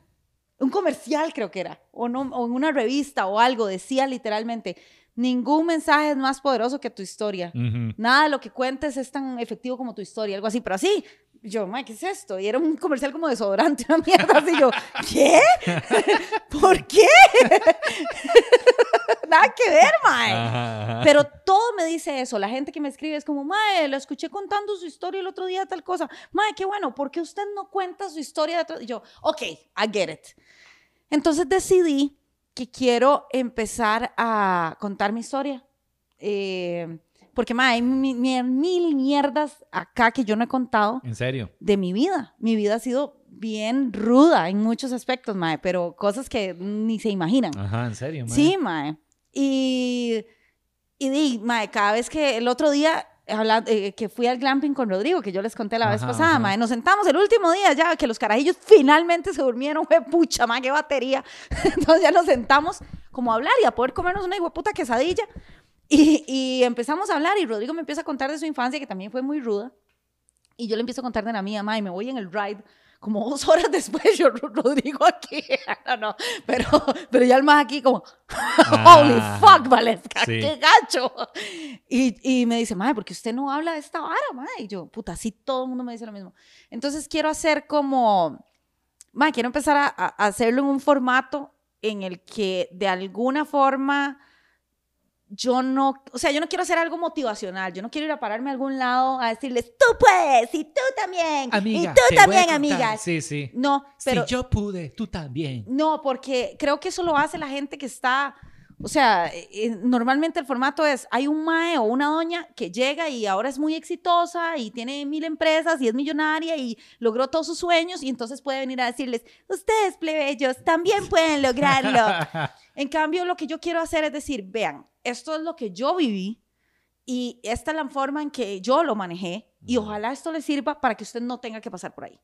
Un comercial creo que era, o, no, o en una revista o algo, decía literalmente, ningún mensaje es más poderoso que tu historia. Nada de lo que cuentes es tan efectivo como tu historia, algo así, pero así. Yo, "Mae, ¿qué es esto? Y era un comercial como desodorante, una mierda así. Yo, ¿qué? ¿Por qué? Nada que ver, ajá. Pero todo me dice eso. La gente que me escribe es como, Mae, lo escuché contando su historia el otro día, tal cosa. Mae, qué bueno, ¿por qué usted no cuenta su historia? de otro-?" Y yo, ok, I get it. Entonces decidí que quiero empezar a contar mi historia. Eh, porque, mae, hay mi- mi- mil mierdas acá que yo no he contado En serio. de mi vida. Mi vida ha sido bien ruda en muchos aspectos, mae, pero cosas que ni se imaginan. Ajá, en serio, mae. Sí, mae. Y, y di, mae, cada vez que el otro día habla- eh, que fui al glamping con Rodrigo, que yo les conté la vez pasada, ajá. mae, nos sentamos el último día ya, que los carajillos finalmente se durmieron, fue pucha, mae, qué batería. Entonces ya nos sentamos como a hablar y a poder comernos una puta quesadilla. Y, y empezamos a hablar y Rodrigo me empieza a contar de su infancia, que también fue muy ruda. Y yo le empiezo a contar de la mía, mae, y me voy en el ride como dos horas después, yo, Rodrigo aquí, no, no, pero, pero ya el más aquí como, holy Ah, fuck, Valesca, sí. qué gacho. Y, y me dice, madre, porque usted no habla de esta vara, madre. Y yo, puta, así todo el mundo me dice lo mismo. Entonces quiero hacer como, madre, quiero empezar a, a hacerlo en un formato en el que de alguna forma yo no, o sea, yo no quiero hacer algo motivacional, yo no quiero ir a pararme a algún lado a decirles, tú puedes, y tú también, Amiga, y tú también, amigas. Sí, sí. No, pero Si yo pude, tú también. no, porque creo que eso lo hace la gente que está, o sea, eh, eh, normalmente el formato es, hay un mae o una doña que llega y ahora es muy exitosa y tiene mil empresas y es millonaria y logró todos sus sueños y entonces puede venir a decirles, ustedes plebeyos también pueden lograrlo. En cambio, lo que yo quiero hacer es decir, vean, esto es lo que yo viví y esta es la forma en que yo lo manejé y ojalá esto le sirva para que usted no tenga que pasar por ahí.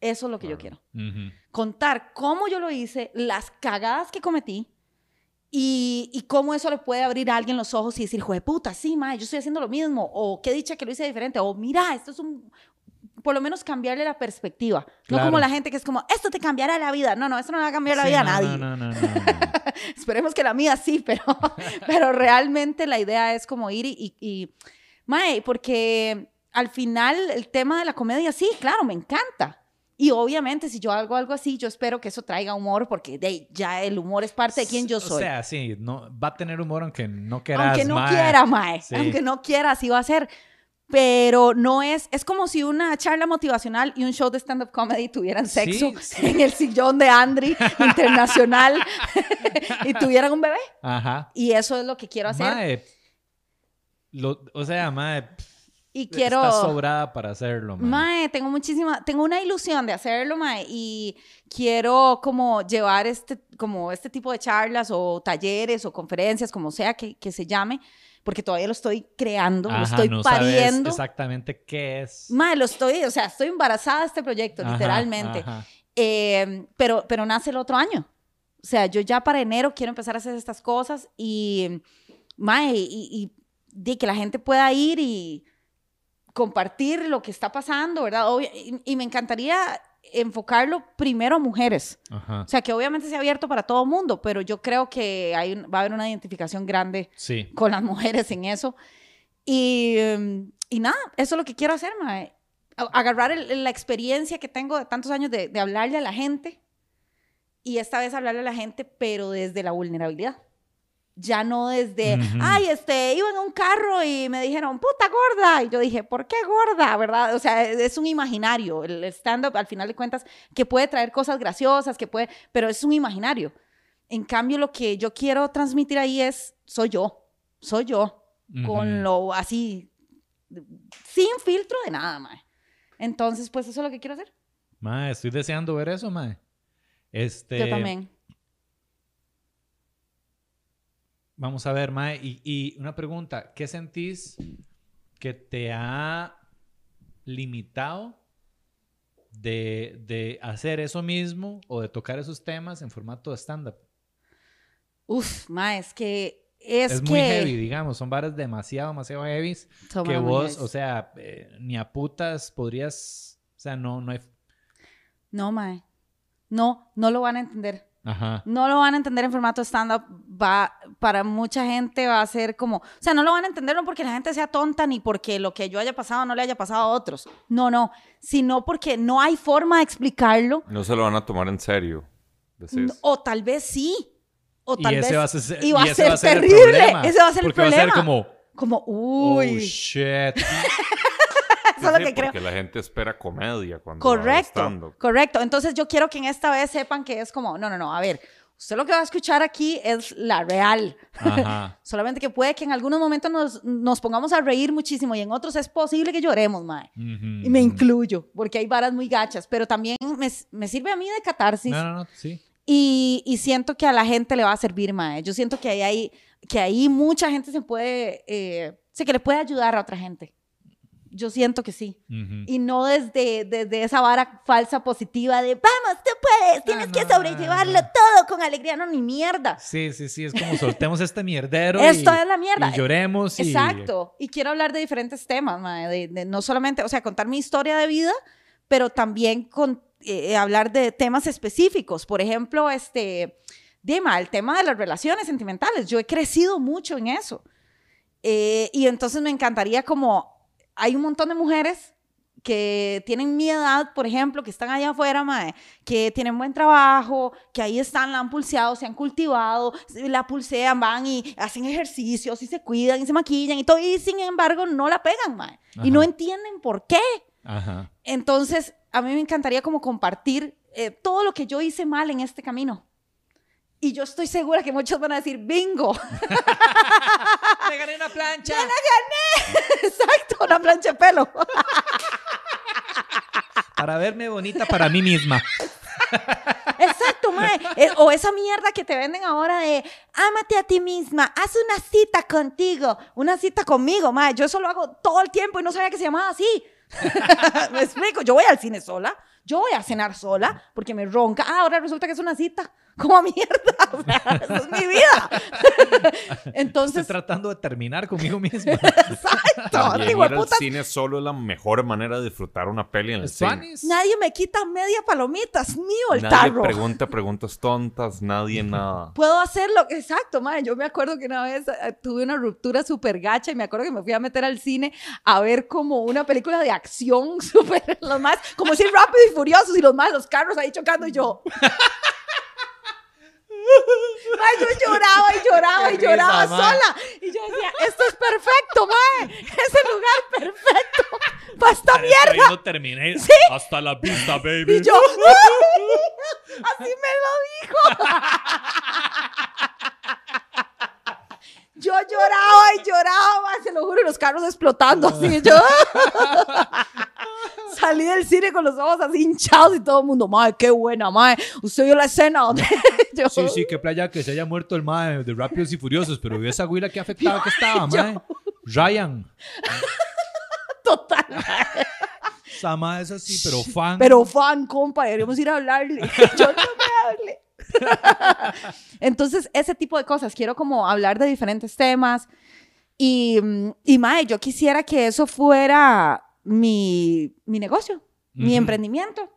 Eso es lo que yo quiero Ujú. contar cómo yo lo hice, las cagadas que cometí y, y cómo eso le puede abrir a alguien los ojos y decir, joder, puta, sí, ma, yo estoy haciendo lo mismo, o qué dicha que lo hice diferente, o mira, esto es un... Por lo menos cambiarle la perspectiva. No como la gente que es como, esto te cambiará la vida. No, no, esto no va a cambiar la vida a nadie. No, no, no, no, no. Esperemos que la mía sí, pero, pero realmente la idea es como ir y, y, y- mae, porque al final el tema de la comedia, sí, claro, me encanta. Y obviamente si yo hago algo así, yo espero que eso traiga humor, porque de, ya el humor es parte de quien yo soy. O sea, sí, no, va a tener humor aunque no quieras. aunque no mae. quiera, mae, Sí. aunque no quiera, así va a ser. Pero no es, es como si una charla motivacional y un show de stand-up comedy tuvieran sexo sí. en el sillón de Andri Internacional y tuvieran un bebé. Ajá. Y eso es lo que quiero hacer. Mae, lo- o sea, mae, y quiero... está sobrada para hacerlo, mae. Mae, tengo muchísima, tengo una ilusión de hacerlo, mae, y quiero como llevar este, como este tipo de charlas o talleres o conferencias, como sea que, que se llame, porque todavía lo estoy creando, lo Ajá, estoy no sabes pariendo. exactamente qué es. Mae, lo estoy, o sea, estoy embarazada de este proyecto, Ajá, literalmente. ajá. Eh, pero, pero nace el otro año. O sea, yo ya para enero quiero empezar a hacer estas cosas y, mae, y, y- de que la gente pueda ir y compartir lo que está pasando, ¿verdad? Obvio- y, y me encantaría enfocarlo primero a mujeres. Ajá. O sea, que obviamente sea abierto para todo mundo, pero yo creo que hay va a haber una identificación grande Sí. con las mujeres en eso. Y, em, y nada, eso es lo que quiero hacer, mae. Agarrar el- la experiencia que tengo de tantos años de, de hablarle a la gente y esta vez hablarle a la gente, pero desde la vulnerabilidad. Ya no desde, Ujú. ay, este, iba en un carro y me dijeron, puta gorda. Y yo dije, ¿por qué gorda? ¿Verdad? O sea, es un imaginario. El stand-up, al final de cuentas, que puede traer cosas graciosas, que puede, pero es un imaginario. En cambio, lo que yo quiero transmitir ahí es, soy yo, soy yo, con lo así, sin filtro de nada, mae. Entonces, pues eso es lo que quiero hacer. Mae, estoy deseando ver eso, mae. Este, Yo también. Vamos a ver, Mae. Y, y una pregunta. ¿Qué sentís que te ha limitado de, de hacer eso mismo o de tocar esos temas en formato de stand-up? Uf, ma, es que es, Es, que muy heavy, digamos. Son varas demasiado, demasiado heavy. Que vos, o sea, eh, ni a putas podrías. O sea, no, no hay. No, mae. No, no lo van a entender. Ajá. No lo van a entender en formato stand-up. Va, para mucha gente va a ser como, o sea, no lo van a entender no porque la gente sea tonta ni porque lo que yo haya pasado no le haya pasado a otros. No, no, sino porque no hay forma de explicarlo. No se lo van a tomar en serio. decís. O tal vez sí. O Y tal ese vez. va a ser, y va y a ser va a ser el terrible. problema, Ese va a ser el porque va a ser problema. como. Como, Oh, uy. shit. Eso es lo que creo. Porque la gente espera comedia cuando Correcto, correcto. Entonces yo quiero que en esta vez sepan que es como, no, no, no, a ver, usted lo que va a escuchar aquí es la real. Solamente que puede que en algunos momentos nos, nos pongamos a reír muchísimo y en otros es posible que lloremos, mae. Ujú, Y me ujú. incluyo, porque hay varas muy gachas, pero también me, me sirve a mí de catarsis. No, no, no, sí. Y, y siento que a la gente le va a servir, mae. Yo siento que ahí, hay, que ahí mucha gente se puede, eh, sí, que le puede ayudar a otra gente. Yo siento que sí. Ujú. Y no desde, desde esa vara falsa positiva de, vamos, tú puedes, tienes No, que sobrellevarlo no, todo con alegría. No, ni mierda. Sí, sí, sí, es como soltemos este mierdero. Esto y, es la mierda. Y lloremos. Y... Exacto. Y quiero hablar de diferentes temas, de, de no solamente, o sea, contar mi historia de vida, pero también con, eh, hablar de temas específicos. Por ejemplo, este, Dima, el tema de las relaciones sentimentales. Yo he crecido mucho en eso. Eh, y entonces me encantaría como, hay un montón de mujeres que tienen mi edad, por ejemplo, que están allá afuera, mae, que tienen buen trabajo, que ahí están, la han pulseado, se han cultivado, la pulsean, van y hacen ejercicios y se cuidan y se maquillan y todo, y sin embargo no la pegan, mae, y no entienden por qué. Ajá. Entonces, a mí me encantaría como compartir eh, todo lo que yo hice mal en este camino. Y yo estoy segura que muchos van a decir, bingo. ¡Me gané una plancha! Exacto, una plancha de pelo. Para verme bonita para mí misma. Exacto, mae. Eh, o esa mierda que te venden ahora de ámate a ti misma, haz una cita contigo, una cita conmigo, mae. Yo eso lo hago todo el tiempo y no sabía que se llamaba así. me explico, yo voy al cine sola, yo voy a cenar sola porque me ronca. Ah, ahora resulta que es una cita. Como mierda, o sea, es mi vida. Estoy Entonces, tratando de terminar conmigo misma. exacto, También hijo ir de al puta. cine solo es la mejor manera de disfrutar una peli en el cine. Nadie me quita media palomita, es mío el Nadie tarro. pregunta preguntas tontas, nadie nada. Puedo hacerlo, exacto, madre. Yo me acuerdo que una vez eh, tuve una ruptura súper gacha y me acuerdo que me fui a meter al cine a ver como una película de acción súper, los más, como decir rápido y furiosos y los más, los carros ahí chocando y yo. Ay, yo lloraba y lloraba y Qué lloraba sola. Y yo decía, esto es perfecto, mae. Es el lugar perfecto para esta mierda. terminé. Sí. Hasta la vista, baby. Y yo, así me lo dijo. Yo lloraba y lloraba, se lo juro, y los carros explotando así. Yo salí del cine con los ojos así hinchados y todo el mundo, madre, qué buena, madre. Usted vio la escena donde yo, Sí, sí, qué playa que se haya muerto el mae de Rápidos y Furiosos, pero vio esa güila que afectaba que estaba, mae. Ryan. total. Esa es así, pero fan. Pero fan, compa, deberíamos ir a hablarle. Yo no me hable. Entonces, ese tipo de cosas. Quiero como hablar de diferentes temas. Y, y mae, yo quisiera que eso fuera mi, mi negocio, mi Ujú. emprendimiento.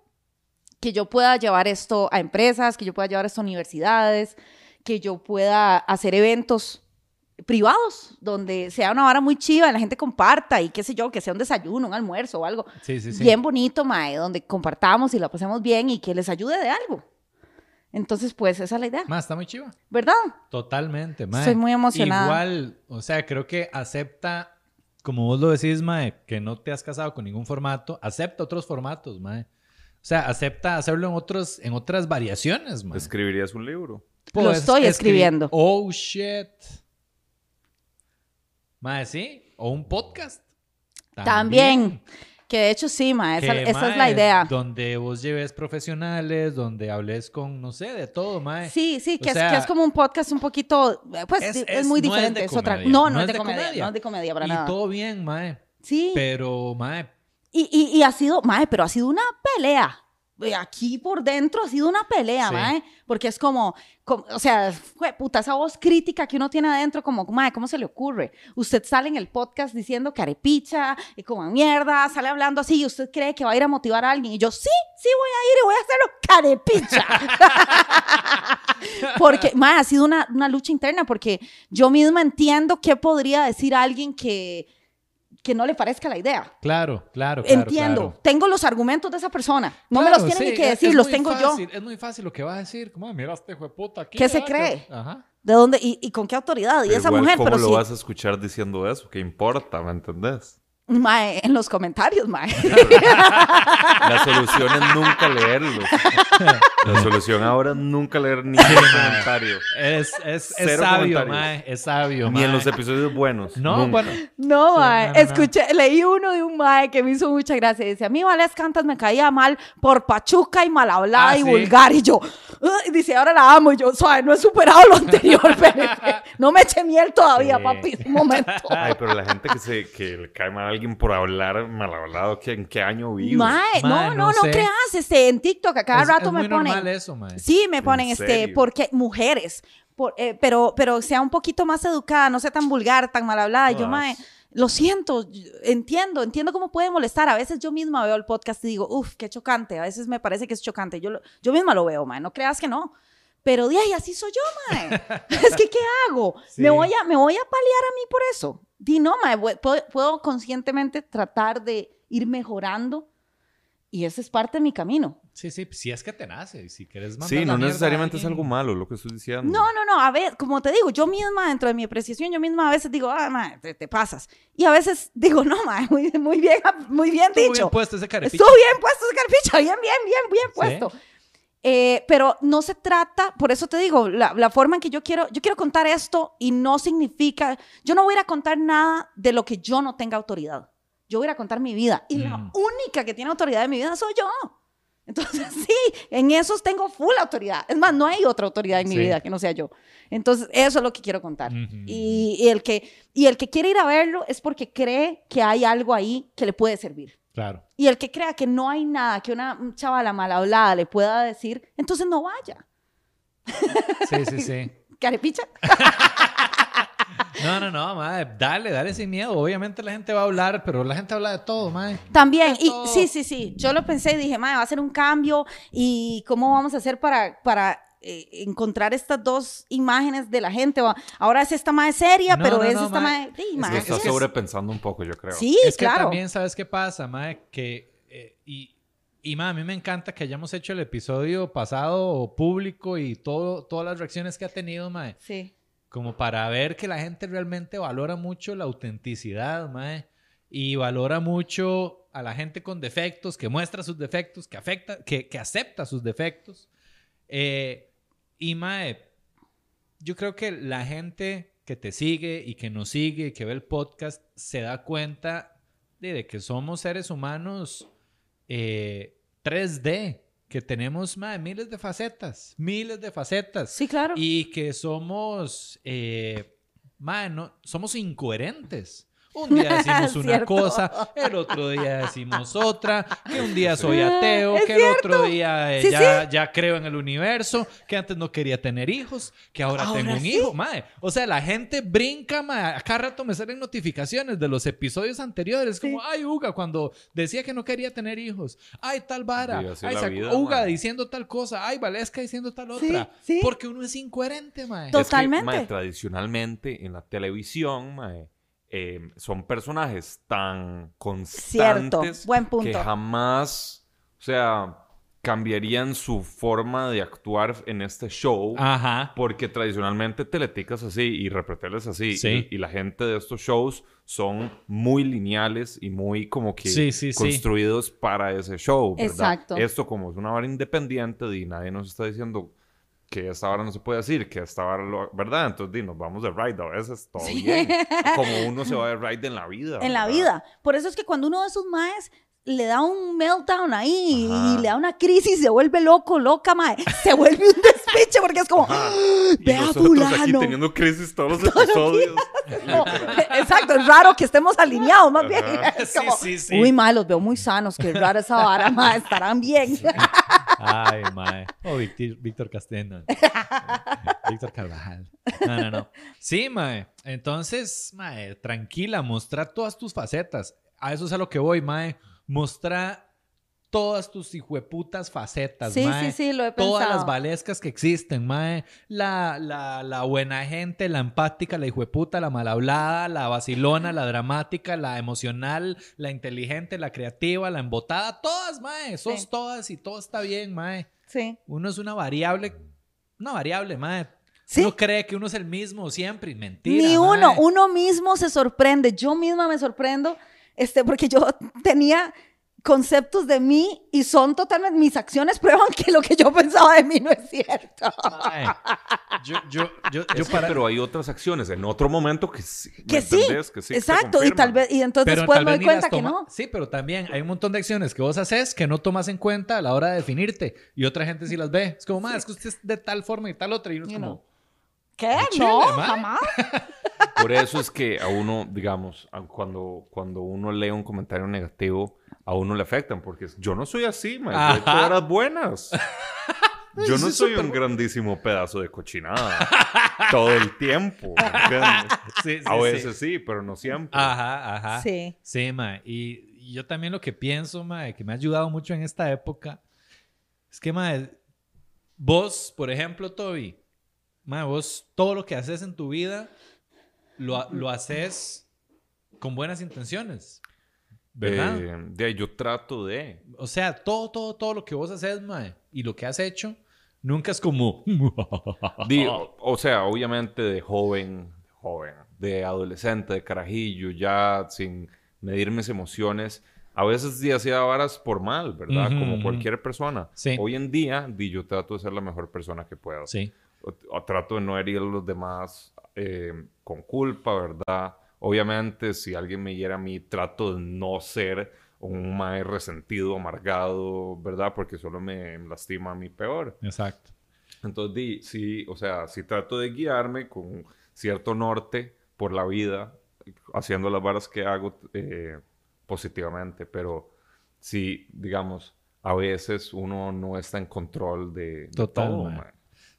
Que yo pueda llevar esto a empresas, que yo pueda llevar esto a universidades, que yo pueda hacer eventos privados, donde sea una vara muy chiva, la gente comparta y qué sé yo, que sea un desayuno, un almuerzo o algo Sí, sí, sí. bien bonito, mae, donde compartamos y la pasemos bien y que les ayude de algo. Entonces, pues esa es la idea, Mae, está muy chiva. ¿verdad? Totalmente, mae. Estoy muy emocionada. Igual, o sea, creo que acepta, como vos lo decís, mae, que no te has casado con ningún formato, acepta otros formatos, mae. O sea, acepta hacerlo en otros, en otras variaciones, mae. ¿Escribirías un libro? Lo Puedes estoy escribiendo. Oh, shit. Mae, sí. O un podcast. También. Que de hecho sí, mae, esa, esa es la idea. Donde vos lleves profesionales, donde hables con, no sé, de todo, mae. Sí, sí, que, O es, sea, que es como un podcast un poquito, pues es- es, es- muy no es de diferente, es, otra. comedia, No, no, es de, comedia, no es de comedia para y nada. todo bien, mae. Sí, Pero, mae, y, y, y ha sido, mae, pero ha sido una pelea. Aquí por dentro ha sido una pelea, Sí. mae, porque es como, como- o sea, puta, esa voz crítica que uno tiene adentro, como, mae, ¿cómo se le ocurre? Usted sale en el podcast diciendo carepicha y como mierda, sale hablando así y usted cree que va a ir a motivar a alguien. Y yo, sí, sí voy a ir y voy a hacerlo carepicha. porque, mae, ha sido una, una lucha interna, porque yo misma entiendo qué podría decir alguien que, que no le parezca la idea. Claro, claro, claro. Entiendo, claro. tengo los argumentos de esa persona. No me los tienen sí, ni que decir, es los tengo yo. Es muy fácil lo que va a decir. Como, "Ah, mira este hijo de puta aquí. ¿Qué se cree? que-". Ajá. ¿De dónde? ¿Y, y con qué autoridad? Y Pero esa igual, mujer, ¿Cómo pero lo vas a escuchar diciendo eso? ¿Qué importa? ¿Me entendés? Mae, en los comentarios, mae. La solución es nunca leerlos. La solución ahora es nunca leer ni un comentario. Es, es, es sabio, mae. Es sabio, Ni en los episodios buenos. No, nunca. bueno. No, Sí, mae. no, no, no. Escuché, leí uno de un mae que me hizo mucha gracia. Dice, a mí Vales Cantas me caía mal por pachuca y mal hablada Ah, y ¿sí? vulgar. Y yo, dice, ahora la amo. Y yo, suave, no he superado lo anterior, Felipe. No me eche miel todavía, Sí. papi. Un momento. Ay, pero la gente que se que le cae mal a alguien por hablar mal hablado, ¿qué- ¿en qué año vive? Mae, no, no, no no, sé. creas. Este, en TikTok a cada es, rato es me muy ponen. normal eso, mae. Sí, me ponen este, serio? porque mujeres, por- eh, pero, pero sea un poquito más educada, no sea tan vulgar, tan mal hablada. Yo, mae, lo siento, entiendo, entiendo cómo puede molestar. A veces yo misma veo el podcast y digo, uff, qué chocante. A veces me parece que es chocante. Yo, lo- yo misma lo veo, mae, no creas que no. Pero de ahí así soy yo, mae. es que, ¿qué hago? Sí. ¿Me, voy a, ¿Me voy a paliar a mí por eso? Di no, mae, puedo, puedo conscientemente tratar de ir mejorando y ese es parte de mi camino. Sí, sí, si es que te nace. y Si quieres mandar Sí, no necesariamente es algo malo lo que estoy diciendo. No, no, no, a ver, como te digo, yo misma dentro de mi apreciación, yo misma a veces digo, ah, ma, te, te pasas. Y a veces digo, no, ma, muy, muy bien, muy bien Estuvo dicho. bien puesto ese carepicha. Estuvo bien puesto ese carpicho, bien, bien, bien, bien puesto. Eh, pero no se trata, por eso te digo, la, la forma en que yo quiero, yo quiero contar esto y no significa, yo no voy a ir a contar nada de lo que yo no tenga autoridad. Yo voy a ir a contar mi vida y la Mm. única que tiene autoridad en mi vida soy yo. Entonces, sí, en esos tengo full autoridad. Es más, no hay otra autoridad en mi Sí. vida que no sea yo. Entonces, eso es lo que quiero contar. Y, y el que, y el que quiere ir a verlo es porque cree que hay algo ahí que le puede servir. Claro. Y el que crea que no hay nada que una chavala mal hablada le pueda decir, entonces no vaya. Sí, sí, sí. Carepicha. No, no, no, mae. Dale, dale sin miedo. Obviamente la gente va a hablar, pero la gente habla de todo, mae. También, y sí, sí, sí, yo lo pensé y dije, madre, va a ser un cambio y cómo vamos a hacer para, para eh, encontrar estas dos imágenes de la gente. O- Ahora es esta más seria, No, pero no, es no, esta mae. más... Sí, Es mae, que estás es- sobrepensando un poco, yo creo. Sí, es que claro. también, ¿sabes qué pasa, mae? Que, eh, y, y mae, a mí me encanta que hayamos hecho el episodio pasado público y todo, todas las reacciones que ha tenido, mae. Sí. Como para ver que la gente realmente valora mucho la autenticidad, mae. Y valora mucho a la gente con defectos, que muestra sus defectos, que, afecta, que, que acepta sus defectos. Eh, y mae, yo creo que la gente que te sigue y que nos sigue y que ve el podcast se da cuenta de, de que somos seres humanos eh, 3D, que tenemos mae, miles de facetas, miles de facetas. Sí, claro. Y que somos, eh, mae, no- somos incoherentes. Un día decimos una Cierto. cosa, el otro día decimos otra, que un día soy ateo, Es que el otro día eh, Sí, ya, ya creo en el universo, que antes no quería tener hijos, que ahora, Ahora tengo un sí. hijo, mae. O sea, la gente brinca, mae. A cada rato me salen notificaciones de los episodios anteriores, como, ay, Uga, cuando decía que no quería tener hijos, ay, tal vara, Sí, ay, vida, Uga mae. diciendo tal cosa, ay, Valesca diciendo tal Sí, otra. sí. Porque uno es incoherente, mae. To- Es que, Totalmente. mae, tradicionalmente en la televisión, mae, eh, son personajes tan Cierto. constantes que jamás, o sea, cambiarían su forma de actuar en este show. Ajá. Porque tradicionalmente Teletica es así y Repretel es así. Sí. Y, y la gente de estos shows son muy lineales y muy como que Sí, sí, sí. construidos para ese show. ¿verdad? Exacto. Esto como es una hora independiente y nadie nos está diciendo que esta hora no se puede decir, que esta hora, lo- ¿verdad? Entonces, di, nos vamos de ride a veces, todo Sí. bien. Como uno se va de ride en la vida. en la ¿verdad? vida. Por eso es que cuando uno de esos maes le da un meltdown ahí Ajá. y le da una crisis, se vuelve loco, loca, mae. Se vuelve un despiche porque es como. ¡Ah! Y ve a nosotros aquí fulano. teniendo crisis todos los episodios. Como, exacto, es raro que estemos alineados, más bien. Ajá. Es Sí, como, sí, sí. Uy, mae, los veo muy sanos, qué rara esa vara, mae, estarán bien. Ay, mae. Oh, Víctor, Víctor Castena. Víctor Carvajal. No, no, no. Sí, mae. Entonces, mae, tranquila, mostrar todas tus facetas. A eso es a lo que voy, mae. Mostrar todas tus hijueputas facetas, Sí, mae. sí, sí, lo he Todas pensado. las valescas que existen, mae. La, la, la buena gente, la empática, la hijueputa, la mal hablada, la vacilona, la dramática, la emocional, la inteligente, la creativa, la embotada. Todas, mae. Sos Sí. todas y todo está bien, mae. Sí. Uno es una variable, una variable, mae. Sí. Uno cree que uno es el mismo siempre y mentira. Ni uno, mae. uno mismo se sorprende. Yo misma me sorprendo, este, porque yo tenía conceptos de mí y son totalmente, mis acciones prueban que lo que yo pensaba de mí no es cierto. Yo, yo, yo, yo que, pero hay otras acciones en otro momento que sí. ¿me Que sí, entendés? Que sí que se exacto, y tal vez, y entonces pero después me doy cuenta que no. Sí, pero también hay un montón de acciones que vos haces que no tomas en cuenta a la hora de definirte y otra gente sí las ve. Es como, más es que usted es de tal forma y tal otra y uno es como... know. ¿Qué? Chile, no, jamás. Por eso es que a uno, digamos, cuando, cuando uno lee un comentario negativo, a uno le afectan, porque yo no soy así, man. Yo he hecho horas buenas. Yo no soy un grandísimo pedazo de cochinada todo el tiempo. Sí, sí, A veces sí, pero no siempre. Ajá, ajá. Sí. Sí, ma. Y, yo también lo que pienso, ma, que me ha ayudado mucho en esta época, es que, ma, vos, por ejemplo, Toby, ma, vos todo lo que haces en tu vida lo, lo haces con buenas intenciones. ¿Verdad? Eh, de ahí yo trato de. O sea, todo, todo, todo lo que vos haces, ma, y lo que has hecho, nunca es como... Di- o sea, obviamente de joven, joven, de adolescente, de carajillo, ya sin medir mis emociones. A veces sí hacía varas por mal, ¿verdad? Ujú, Como ujú. cualquier persona. Sí. Hoy en día, di, yo trato de ser la mejor persona que puedo. sí. O, o trato de no herir a los demás eh, con culpa, ¿verdad? Obviamente, si alguien me hiera a mí, trato de no ser un mae resentido, amargado, ¿verdad? Porque solo me lastima a mí peor. Exacto. Entonces, di, sí, o sea, sí trato de guiarme con cierto norte por la vida, haciendo las varas que hago eh, positivamente, pero sí, digamos, a veces uno no está en control de, de Total, todo, mae. mae.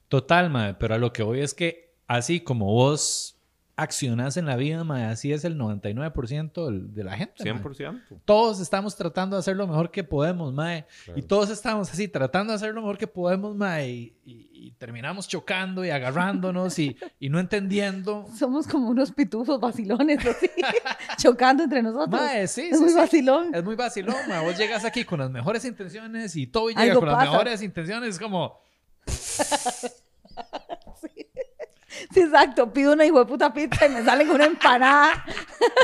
Total, mae, pero a lo que voy es que así como vos accionás en la vida, mae, así es el 99% del- de la gente. mae. 100%. Todos estamos tratando de hacer lo mejor que podemos, mae. Claro. Y todos estamos así, tratando de hacer lo mejor que podemos, mae. Y, y- y terminamos chocando y agarrándonos y, y no entendiendo. Somos como unos pitufos vacilones, así, chocando entre nosotros. Mae, sí, es sí, muy sí. vacilón. Es muy vacilón, mae. Vos llegas aquí con las mejores intenciones y todo llega Algo con pasa. las mejores intenciones. Es como, Sí, exacto. Pido una hijo de puta pizza y me salen una empanada.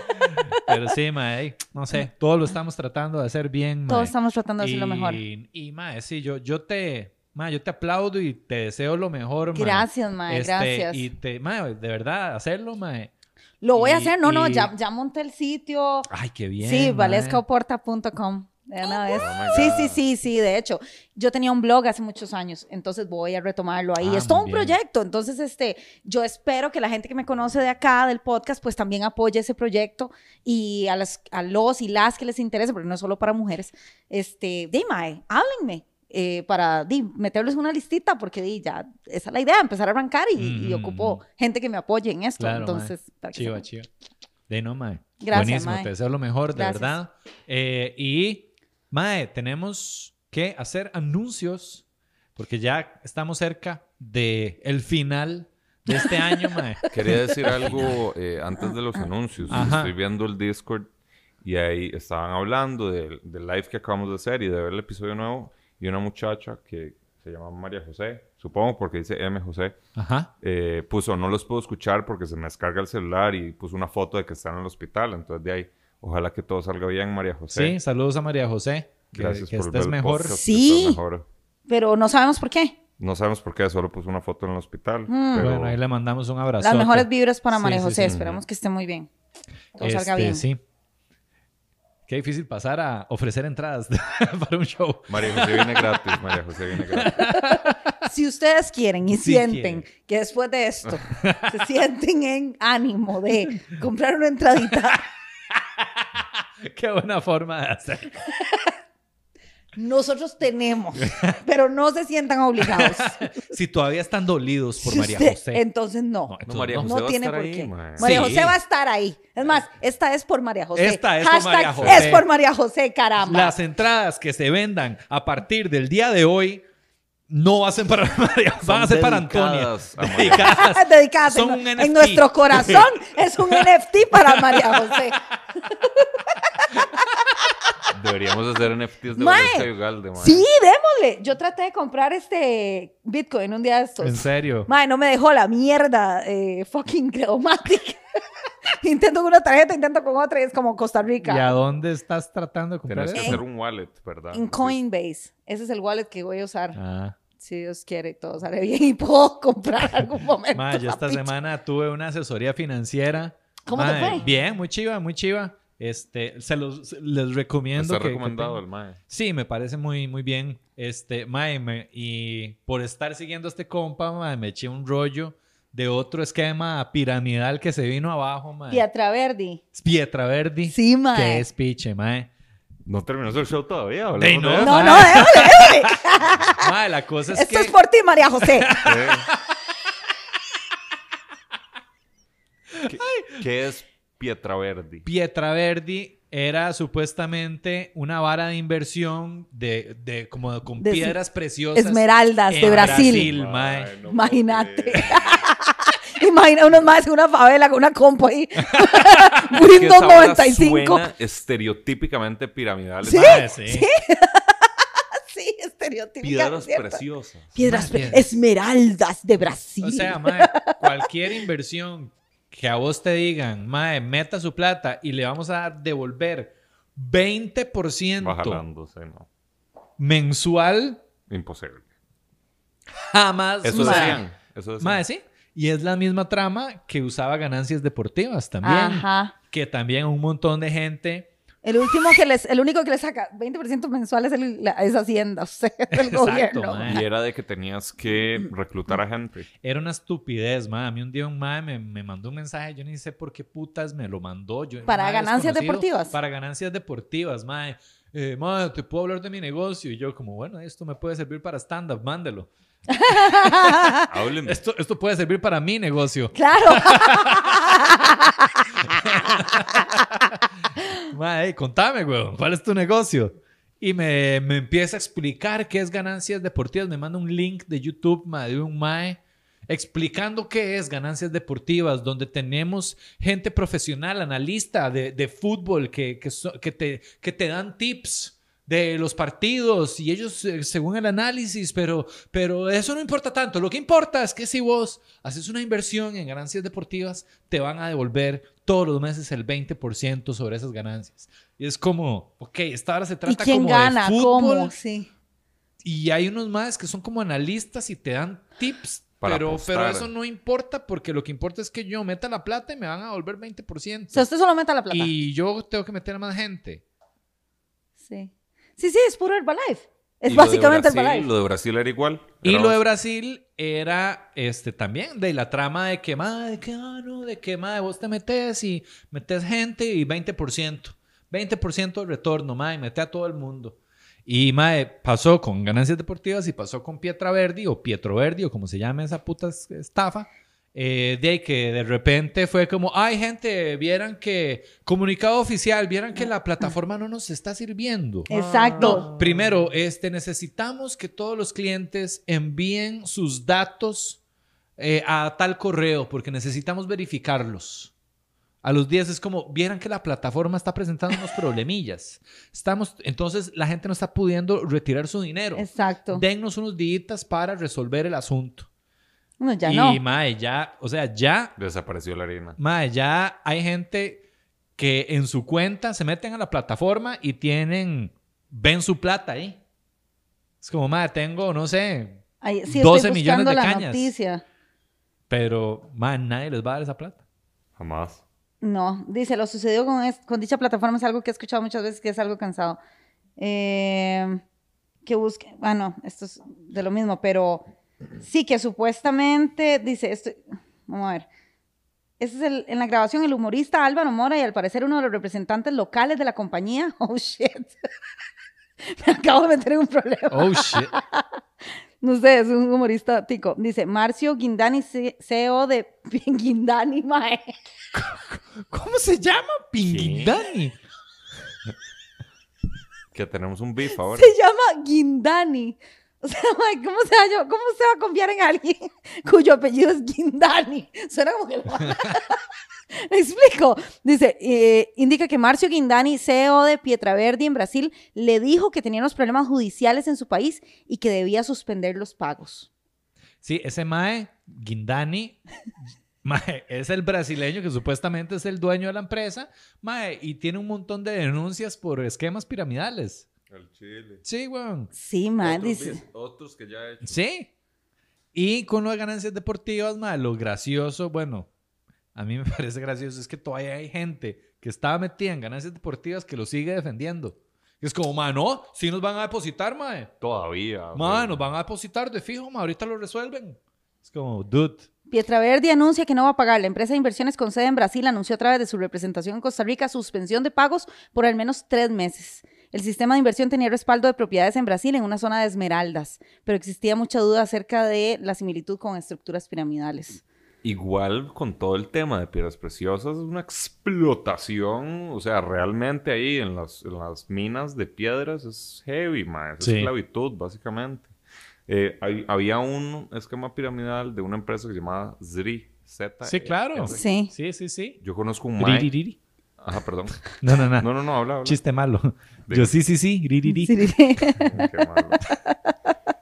Pero sí, mae, no sé, todos lo estamos tratando de hacer bien, mae. Todos estamos tratando de hacer lo mejor. Y, y, mae, sí, yo, yo te, mae, yo te aplaudo y te deseo lo mejor, mae. Gracias, mae, Este, gracias. Y te, mae, de verdad, hacerlo, mae. Lo voy a hacer. No, no, ya, ya monté el sitio. Ay, qué bien. sí, valescaoporta.com. De una vez. Oh Sí, sí, sí, sí. De hecho, yo tenía un blog hace muchos años, entonces voy a retomarlo ahí. Ah, es todo un bien. proyecto. Entonces, este, yo espero que la gente que me conoce de acá, del podcast, pues también apoye ese proyecto y a, las, a los y las que les interese, porque no es solo para mujeres, este, dime, háblenme. eh, para di, meterles una listita, porque di, ya esa es la idea, empezar a arrancar y, y Ujú, ocupo gente que me apoye en esto. Claro, Entonces, para que Chiva, chiva. De no, mae. Gracias, Buenísimo, mae. te deseo lo mejor, de Gracias. verdad. Eh, y, mae, tenemos que hacer anuncios porque ya estamos cerca de el final de este año, mae. Quería decir algo eh, antes de los anuncios. Ajá. Estoy viendo el Discord y ahí estaban hablando del, del live que acabamos de hacer y de ver el episodio nuevo. Y una muchacha que se llama María José, supongo porque dice M. José, Ajá. eh, puso, no los puedo escuchar porque se me descarga el celular y puso una foto de que están en el hospital. Entonces de ahí, ojalá que todo salga bien, María José. Sí, saludos a María José. Que, Gracias que por estés mejor. podcast, que Sí. estés mejor. Pero no sabemos por qué. No sabemos por qué, solo puso una foto en el hospital. Mm. pero- Bueno, ahí le mandamos un abrazo. Las mejores vibras para Sí, María sí, José. sí. Esperamos que esté muy bien. Todo salga Este, bien. Sí. Qué difícil pasar a ofrecer entradas para un show. María José viene gratis, María José viene gratis. Si ustedes quieren y Sí sienten quieren. que después de esto se sienten en ánimo de comprar una entradita, Qué buena forma de hacer. nosotros tenemos, pero no se sientan obligados. Si todavía están dolidos por Si María usted- José. Entonces no. No, entonces María no. José No va a tiene estar por ahí, qué. María Sí. José va a estar ahí. Es más, esta es por María José. Esta es por María José. Es por María José, caramba. Las entradas que se vendan a partir del día de hoy no ser para María, van a ser para Antonia. dedicadas. Dedicadas. Son en, un en NFT. nuestro corazón es un NFT para María José. Deberíamos hacer NFTs de Mae. Valencia y Ugalde, mae. Sí, démosle. Yo traté de comprar este Bitcoin un día de estos. En serio. Mae, no me dejó la mierda eh, fucking Credomatic. intento con una tarjeta, intento con otra y es como Costa ¿Y a Rica. dónde estás tratando de comprar Tenés que hacer un wallet, ¿verdad? En Coinbase. Ese es el wallet que voy a usar. Ah. Si Dios quiere todo sale bien y puedo comprar algún momento. Ma, yo esta semana tuve una asesoría financiera. ¿Cómo te Ma, fue? Bien, muy chiva, muy chiva. Este, se los se- les recomiendo Está que- recomendado el mae. Sí, me parece muy, muy bien. Este, mae, me- y por estar siguiendo a este compa, mae, me eché un rollo de otro esquema piramidal que se vino abajo, mae. Pietra Verdi. Pietra Verdi. Sí, mae. Que es piche, mae. No terminó el show todavía, de no. No, mae. no, déjale, déjale. Mae, la cosa es Esto que... es por ti, María José. ¿Qué, qué es Pietraverdi? Pietra Verdi era supuestamente una vara de inversión de, de como con De- piedras preciosas. Esmeraldas de Brasil. no puedo Imagínate. Imagina unos más en una favela con una compo ahí. Es que Windows esa vara 95. Suena estereotípicamente piramidal. ¿Sí? Sí. Sí. Piedras ¿cierto? preciosas. Piedras pre- esmeraldas de Brasil. O sea, mae, cualquier inversión que a vos te digan, mae, meta su plata y le vamos a devolver 20% Va jalándose, no. mensual, Imposible. jamás. Eso decían. Eso decían. Mae, sí. Y es la misma trama que usaba ganancias deportivas también. Ajá. Que también un montón de gente. El último que les, el único que le saca 20% mensual es, el- la- es Hacienda, o sea, es el Exacto, gobierno. mae. Y era de que tenías que reclutar a gente. Era una estupidez, mae. A mí un día un mae me, me mandó un mensaje, yo ni sé por qué putas me lo mandó. Yo, Para ganancias deportivas. Para ganancias deportivas, mae. Eh, mae, te puedo hablar de mi negocio. Y yo, como, bueno, esto me puede servir para stand-up, mándelo. Háblenme. Esto, esto puede servir para mi negocio. Claro. Hey, contame, güey, ¿cuál es tu negocio? Y me, me empieza a explicar qué es ganancias deportivas. Me manda un link de YouTube, de un mae, explicando qué es ganancias deportivas, donde tenemos gente profesional, analista de, de fútbol, que, que, so- que te, que te dan tips de los partidos y ellos eh, según el análisis, pero, pero eso no importa tanto. Lo que importa es que si vos haces una inversión en ganancias deportivas, te van a devolver todos los meses el 20% sobre esas ganancias. Y es como, ok, esta hora se ¿Y trata quién como gana? de fútbol ¿Cómo? Sí. y hay unos más que son como analistas y te dan tips. Pero, pero eso no importa porque lo que importa es que yo meta la plata y me van a devolver 20%. O sea, usted solo meta la plata. y yo tengo que meter a más gente. Sí. Sí, sí, es puro Herbalife. Es básicamente Brasil- Herbalife. Lo de Brasil era igual. Y lo de. Brasil era este también de la trama de que, ma, de que, ah, no, de que, ma, vos te metes y metes gente y 20%. 20% de retorno, ma, y mete a todo el mundo. Y, ma, pasó con ganancias deportivas y pasó con Pietra Verdi o Pietro Verdi o como se llame esa puta es- estafa. Eh, de ahí que de repente fue como, ay gente, vieran que, comunicado oficial, vieran que la plataforma no nos está sirviendo. Exacto. No, primero, este, necesitamos que todos los clientes envíen sus datos eh, a tal correo porque necesitamos verificarlos. A los días es como, vieran que la plataforma está presentando unos problemillas. Estamos, entonces la gente no está pudiendo retirar su dinero. Exacto. Dennos unos días para resolver el asunto. No, ya y no. mae, ya, o sea, ya, Desapareció la harina. mae, ya hay gente que en su cuenta se meten a la plataforma y tienen, ven su plata ahí. Es como, mae, tengo, no sé, Ay, sí, 12 estoy millones de la cañas. noticia. pero, mae, nadie les va a dar esa plata. Jamás. No, dice, lo sucedido con, es- con dicha plataforma es algo que he escuchado muchas veces que es algo cansado. Eh, que busque, bueno, esto es de lo mismo, pero sí que supuestamente, dice, esto, vamos a ver. Este es el, en la grabación el humorista Álvaro Mora y al parecer uno de los representantes locales de la compañía. Oh, shit. Me acabo de meter en un problema. Oh, shit. No sé, es un humorista tico. Dice, Marcio Guindani, C- CEO de Guindani, mae. ¿Cómo se llama? Pinguindani. Que tenemos un beef ahora. Se llama Guindani. O sea, ¿cómo se, va, llam- ¿cómo se va a confiar en alguien cuyo apellido es Guindani? Suena como que... Me explico. Dice, eh, indica que Marcio Guindani, CEO de Pietraverdi en Brasil, le dijo que tenía unos problemas judiciales en su país y que debía suspender los pagos. Sí, ese Mae, Guindani, Mae, es el brasileño que supuestamente es el dueño de la empresa, Mae, y tiene un montón de denuncias por esquemas piramidales. El chile. Sí, weón. Sí, man, Otros dice... beef- Otros que ya he hecho. Sí. Y con las ganancias deportivas, Mae, lo gracioso, bueno, a mí me parece gracioso es que todavía hay gente que estaba metida en ganancias deportivas que lo sigue defendiendo. Es como, Mae, no, si nos van a depositar, Mae. Todavía. Güey. nos van a depositar de fijo, Mae, ahorita lo resuelven. Es como, dude. Pietraverdi anuncia que no va a pagar. La empresa de inversiones con sede en Brasil anunció a través de su representación en Costa Rica suspensión de pagos por al menos tres meses. El sistema de inversión tenía respaldo de propiedades en Brasil en una zona de esmeraldas, pero existía mucha duda acerca de la similitud con estructuras piramidales. Igual con todo el tema de piedras preciosas, es una explotación, o sea, realmente ahí en las, en las minas de piedras es heavy, man, es Sí. esclavitud, básicamente. Eh, hay- había un esquema piramidal de una empresa que se llamaba ZRI, Z. Sí, claro. Sí. Sí, sí, sí. Yo conozco un mae. Ajá, perdón. No, no, no. No, no, no, habla, habla. Chiste malo. De- Yo sí, sí, sí. Ririri. Sí, sí. Qué malo.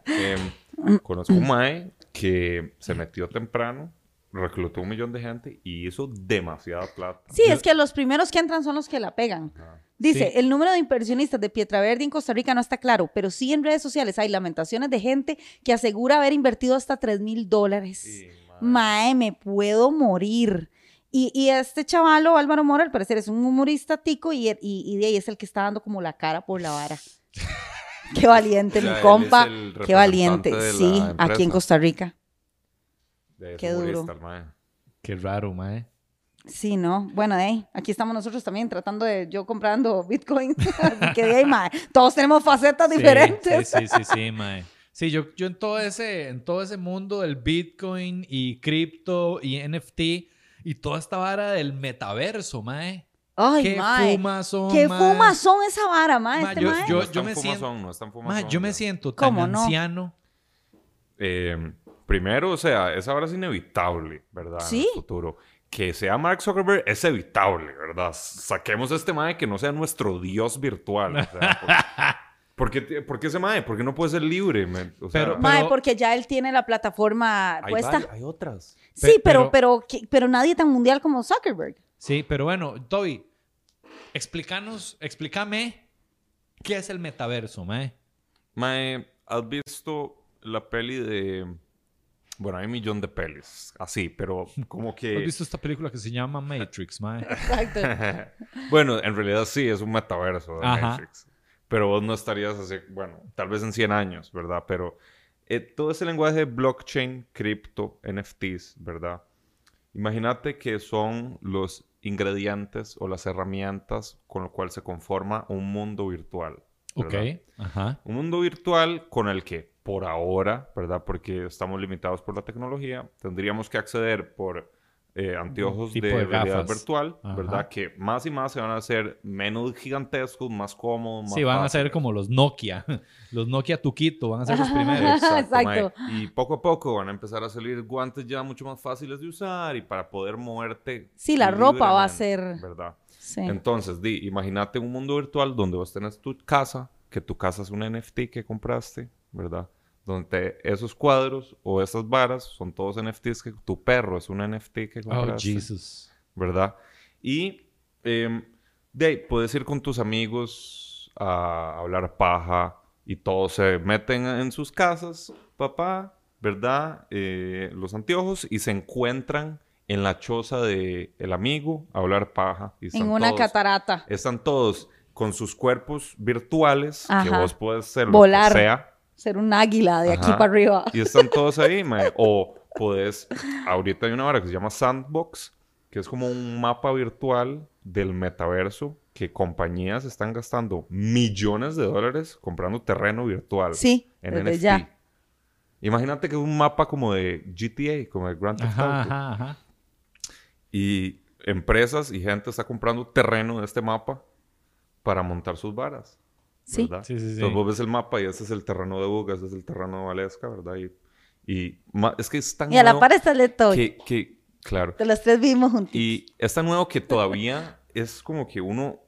Em, conozco un mae que se metió temprano, reclutó un millón de gente y hizo demasiada plata. Sí, es que los primeros que entran son los que la pegan. Dice, Sí. el número de inversionistas de Pietraverdi en Costa Rica no está claro, pero sí en redes sociales hay lamentaciones de gente que asegura haber invertido hasta 3 mil dólares. Sí, Mae, mae. me puedo morir. Y, y este chavalo, Álvaro Mora, al parecer es un humorista tico y, y, y de ahí es el que está dando como la cara por la vara. Qué valiente, O sea, mi él compa. es el Qué valiente. Sí, aquí en. Costa Rica. De Qué duro. Qué raro, mae. Sí, ¿no? Bueno, de ahí, aquí estamos nosotros también tratando de, yo comprando Bitcoin. Así que de ahí, mae, todos tenemos facetas Sí, diferentes. Sí, sí, sí, sí, mae. Sí, yo, yo en todo ese, en todo ese mundo del Bitcoin y cripto y NFT y toda esta vara del metaverso, mae. Ay, Qué mae. fumas son, ¿Qué mae. fumas son esa vara, mae? Ma, este yo- mae? yo- No es tan me siento- fumazón, no es tan Mae, fumazón, yo me siento tan ¿Cómo no? anciano. Eh, primero, o sea, esa hora es inevitable, ¿verdad? Sí. En el futuro. Que sea Mark Zuckerberg es evitable, ¿verdad? Saquemos este mae que no sea nuestro dios virtual. o sea, por, ¿por qué, por qué ese mae? ¿Por qué no puede ser libre? men? O sea, Pero- Mae, porque ya él tiene la plataforma hay, puesta. vari- hay otras. Sí, Pe- pero, pero- pero, que- pero nadie tan mundial como Zuckerberg. Sí, pero bueno, Toby, explícanos, explícame qué es el metaverso, mae. Mae, ¿has visto la peli de... Bueno, hay un millón de pelis, así, pero como que... ¿Has visto esta película que se llama Matrix, mae? Exacto. bueno, en realidad sí, es un metaverso de Ajá. Matrix. Pero vos no estarías así, bueno, tal vez en 100 años, ¿verdad? Pero eh, todo ese lenguaje de blockchain, cripto, NFTs, ¿verdad? Imagínate que son los ingredientes o las herramientas con lo cual se conforma un mundo virtual. Ok, ¿verdad? ajá. Un mundo virtual con el que, por ahora, ¿verdad? Porque estamos limitados por la tecnología, tendríamos que acceder por eh, anteojos de, de realidad gafas. virtual, Ajá. ¿verdad? Que más y más se van a hacer menos gigantescos, más cómodos, más Sí, van a ser fáciles. como los Nokia. Los Nokia Tuquito van a ser los primeros. Exacto, Exacto. Y poco a poco van a empezar a salir guantes ya mucho más fáciles de usar y para poder moverte. Sí, la ropa va a ser- ¿Verdad? Sí. Entonces, di, imagínate un mundo virtual donde vos tenés tu casa, que tu casa es un NFT que compraste, ¿verdad? Donde esos cuadros o esas varas son todos NFTs que tu perro es un NFT que Oh, compraste, Jesus. ¿verdad? Y em, de ahí puedes ir con tus amigos a hablar paja y todos se meten en sus casas, papá, ¿verdad? Eh, los anteojos y se encuentran en la choza de el amigo a hablar paja. Y están En una todos- catarata. Están todos con sus cuerpos virtuales, que vos puedes ser lo Volar. que sea. Ser un águila de aquí para arriba. Y están todos ahí, mae. O podés, ahorita hay una hora que se llama Sandbox, que es como un mapa virtual del metaverso que compañías están gastando millones de dólares comprando terreno virtual. Sí, en desde NFT. ya. Imagínate que es un mapa como de GTA, como de Grand Theft Ajá, Auto. ajá, ajá. Y empresas y gente está comprando terreno de este mapa para montar sus varas. Sí. ¿verdad? Sí, sí, sí. Entonces vos ves el mapa y ese es el terreno de Buga, ese es el terreno de Valesca, ¿verdad? Y, y es que es tan Y a la par está el de Toy. que, que- claro. De los tres vimos juntos. Y es tan nuevo que todavía es como que uno,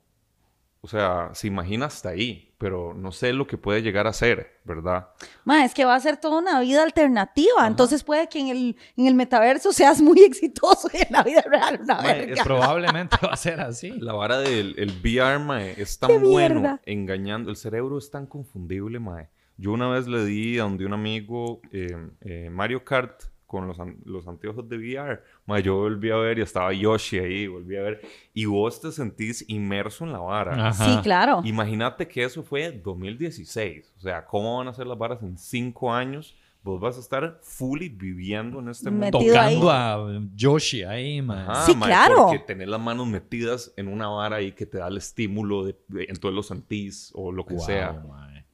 o sea, se imagina hasta ahí, pero no sé lo que puede llegar a ser, ¿verdad? Ma, es que va a ser toda una vida alternativa. Entonces puede que en el, en el metaverso seas muy exitoso y en la vida real una Ma, verga. Probablemente va a ser así. La vara del el VR, mae, es ¡Qué tan bueno mierda! engañando. El cerebro es tan confundible, mae. Yo una vez le di a donde un amigo eh, eh, Mario Kart con los, los anteojos de VR. Mae, yo volví a ver y estaba Yoshi ahí, volví a ver. Y vos te sentís inmerso en la vara. Ajá. Sí, claro. Imagínate que eso fue 2016. O sea, ¿cómo van a ser las varas en cinco años? Vos vas a estar fully viviendo en este mundo. Metido ahí. Tocando a Yoshi ahí, man. Ajá, Sí, claro. Porque tener las manos metidas en una vara ahí que te da el estímulo de, de- entonces lo sentís o lo que Wow, sea. mae.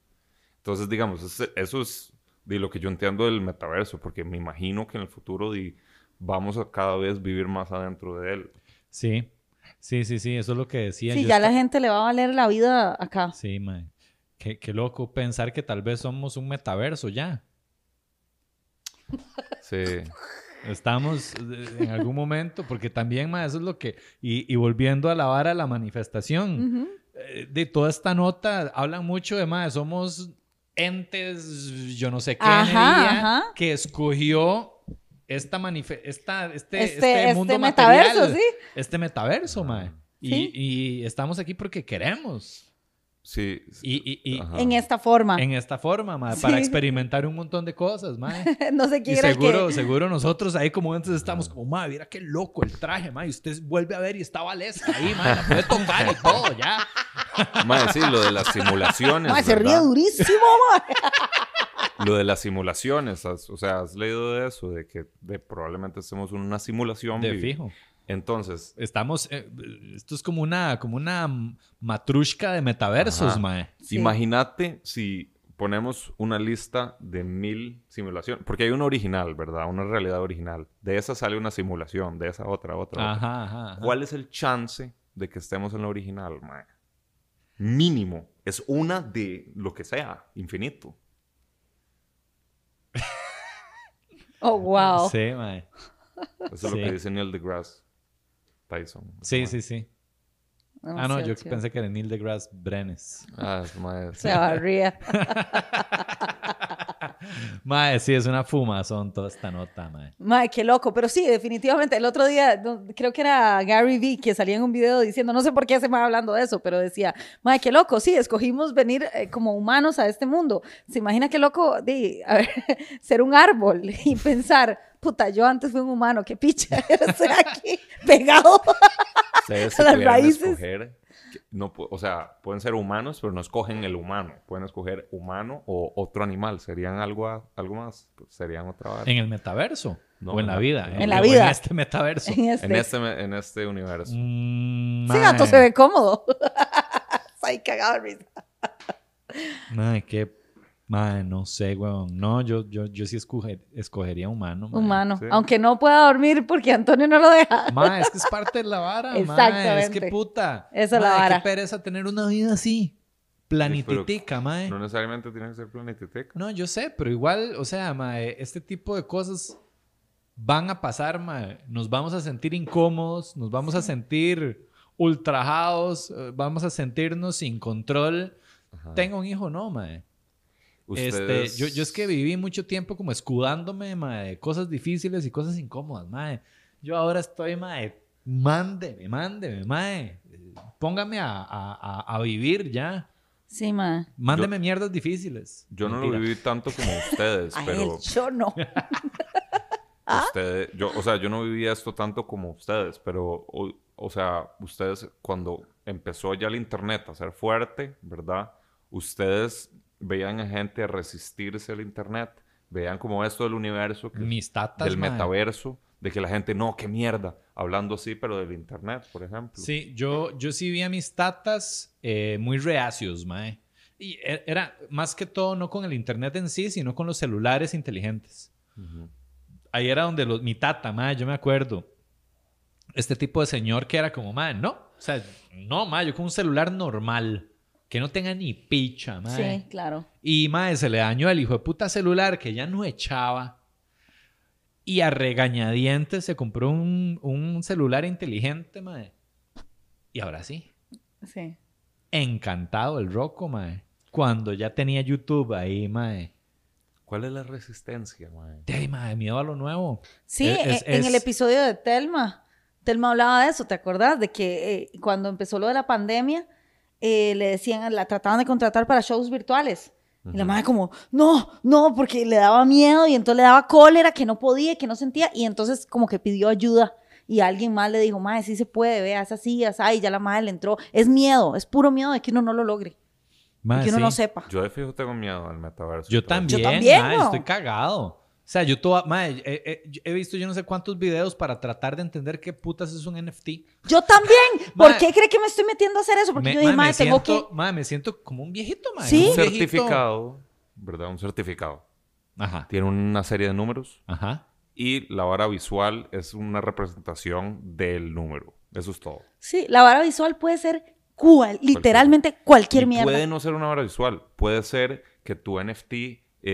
Entonces, digamos, eso es de lo que yo entiendo del metaverso, porque me imagino que en el futuro vamos a cada vez vivir más adentro de él. Sí, sí, sí, sí, eso es lo que decía. Sí, Yo ya la gente le va a valer la vida acá. Sí, mae. Qué, qué loco pensar que tal vez somos un metaverso ya. Sí. Estamos eh, en algún momento, porque también, mae, eso es lo que... Y, y volviendo a la vara de la manifestación, eh, de toda esta nota hablan mucho de, mae, somos entes, yo no sé qué, Ajá, energía, ajá. que escogió esta esta, este, Este, este, este mundo metaverso, material, sí. este metaverso, mae. Y estamos aquí porque queremos. Sí. Y, y- y. En esta forma. en esta forma, mae, Sí. para experimentar un montón de cosas, mae. no sé Y quién era el seguro, que... seguro nosotros ahí como antes estamos como, madre, mira qué loco el traje, madre. Y usted vuelve a ver y está Valesca ahí, madre. La puede tocar y todo, ya. Mae, sí, lo de las simulaciones. Ma, se ríe durísimo, ma. Lo de las simulaciones, has- o sea, has leído de eso, de que de- probablemente estemos en una simulación. De fijo. Entonces, Estamos, eh, esto es como una, como una matrushka de metaversos, Ajá. mae. Sí. imagínate si ponemos una lista de mil simulaciones, porque hay una original, ¿verdad? Una realidad original. De esa sale una simulación, de esa otra, otra, otra. Ajá, ajá, ajá. ¿Cuál es el chance de que estemos en la original, mae? Mínimo. Es una de lo que sea, infinito. Oh, wow. Sí, mae. Eso es lo que dice Neil deGrasse Tyson. Sí, sí, sí. Ah, no, yo chido. pensé que era Neil deGrasse Brenes. Ah, es sí. Se barría. mae, sí, es una fumazón toda esta nota, mae. Mae, qué loco. Pero sí, definitivamente. El otro día, no, creo que era Gary Vee que salía en un video diciendo, no sé por qué se me va hablando de eso, pero decía, mae, qué loco. Sí, escogimos venir eh, como humanos a este mundo. ¿Se imagina qué loco de, a ver, ser un árbol y pensar, puta, yo antes fui un humano, qué picha, estoy aquí pegado. Si Las raíces. escoger, no, o sea, pueden ser humanos, pero no escogen el humano. Pueden escoger humano o otro animal. Serían algo, a- algo más. Pues serían otra vara. ¿En el metaverso? No, ¿O en en la vida? en la vida. En este metaverso. En este. En este, en este universo. Mm, Sí, gato se ve cómodo. Ahí cagado de risa. Mae, qué. Mae, no sé, weón. No, yo, yo, yo sí escoge- escogería humano. mae. Humano. sí. Aunque no pueda dormir porque Antonio no lo deja. Mae, es que es parte de la vara, mae. Es Exactamente. que puta. Esa es la vara. Qué pereza tener una vida así. Planititica, mae. No necesariamente tiene que ser planetiteca. No, yo sé, pero igual, o sea, mae, este tipo de cosas van a pasar, mae. Nos vamos a sentir incómodos, nos vamos a sentir ultrajados, eh, vamos a sentirnos sin control. Ajá. Tengo un hijo, no, mae. Este, yo, yo es que viví mucho tiempo como escudándome, mae, de cosas difíciles y cosas incómodas, mae. Yo ahora estoy, mae, mándeme, mándeme, mae. Póngame a, a- a- a vivir ya. Sí, ma. Mándeme mierdas difíciles. Yo no lo viví tanto como ustedes, A pero él, yo no. ¿Ah? Ustedes, yo, o sea, yo no vivía esto tanto como ustedes, pero, o, o sea, ustedes cuando empezó ya el internet a ser fuerte, ¿verdad? Ustedes veían a gente resistirse al internet, veían como esto del universo, que- Mis tatas, del metaverso, de que la gente, no, qué mierda, hablando así, pero del internet, por ejemplo. Sí, yo, yo sí vi a mis tatas eh, muy reacios, mae. Y e- era más que todo no con el internet en sí, sino con los celulares inteligentes. Ahí era donde los, mi tata, mae, yo me acuerdo. Este tipo de señor que era como, mae, no. O sea, no, mae, yo con un celular normal. Que no tenga ni picha, mae. Sí, claro. Y mae, se le dañó el hijo de puta celular que ya no echaba. Y a regañadientes se compró un, un celular inteligente, mae. Y ahora sí. Sí. Encantado el roco, mae. Cuando ya tenía YouTube ahí, mae. ¿Cuál es la resistencia, mae? De ahí, mae, miedo a lo nuevo. Sí, Es- en, en es- el episodio de Telma, Telma hablaba de eso, ¿te acordás? De que eh, cuando empezó lo de la pandemia, eh, le decían, la trataban de contratar para shows virtuales. Y la madre como, no, no, porque le daba miedo y entonces le daba cólera, que no podía, que no sentía, y entonces como que pidió ayuda. Y alguien más le dijo, madre, sí se puede, vea, es así, es ahí, ya la madre le entró. Es miedo, es puro miedo de que uno no lo logre, Mae, de que uno sí. no sepa. Yo de fijo tengo miedo al metaverso. y Yo todo eso. también, también, mae, ¿no? estoy cagado. O sea, yo toda, mae, eh, eh, he visto yo no sé cuántos videos para tratar de entender qué putas es un NFT. Yo también. ¿Por Mae. qué cree que me estoy metiendo a hacer eso? Porque Me- yo dije, madre, tengo siento, que... mae, me siento como un viejito, mae. Sí. Un Un certificado, ¿verdad? Un certificado. Ajá, Tiene una serie de números ajá. y la vara visual es una representación del número. Eso es todo. Sí, la vara visual puede ser cual, literalmente cualquier Y mierda. puede no ser una vara visual. Puede ser que tu NFT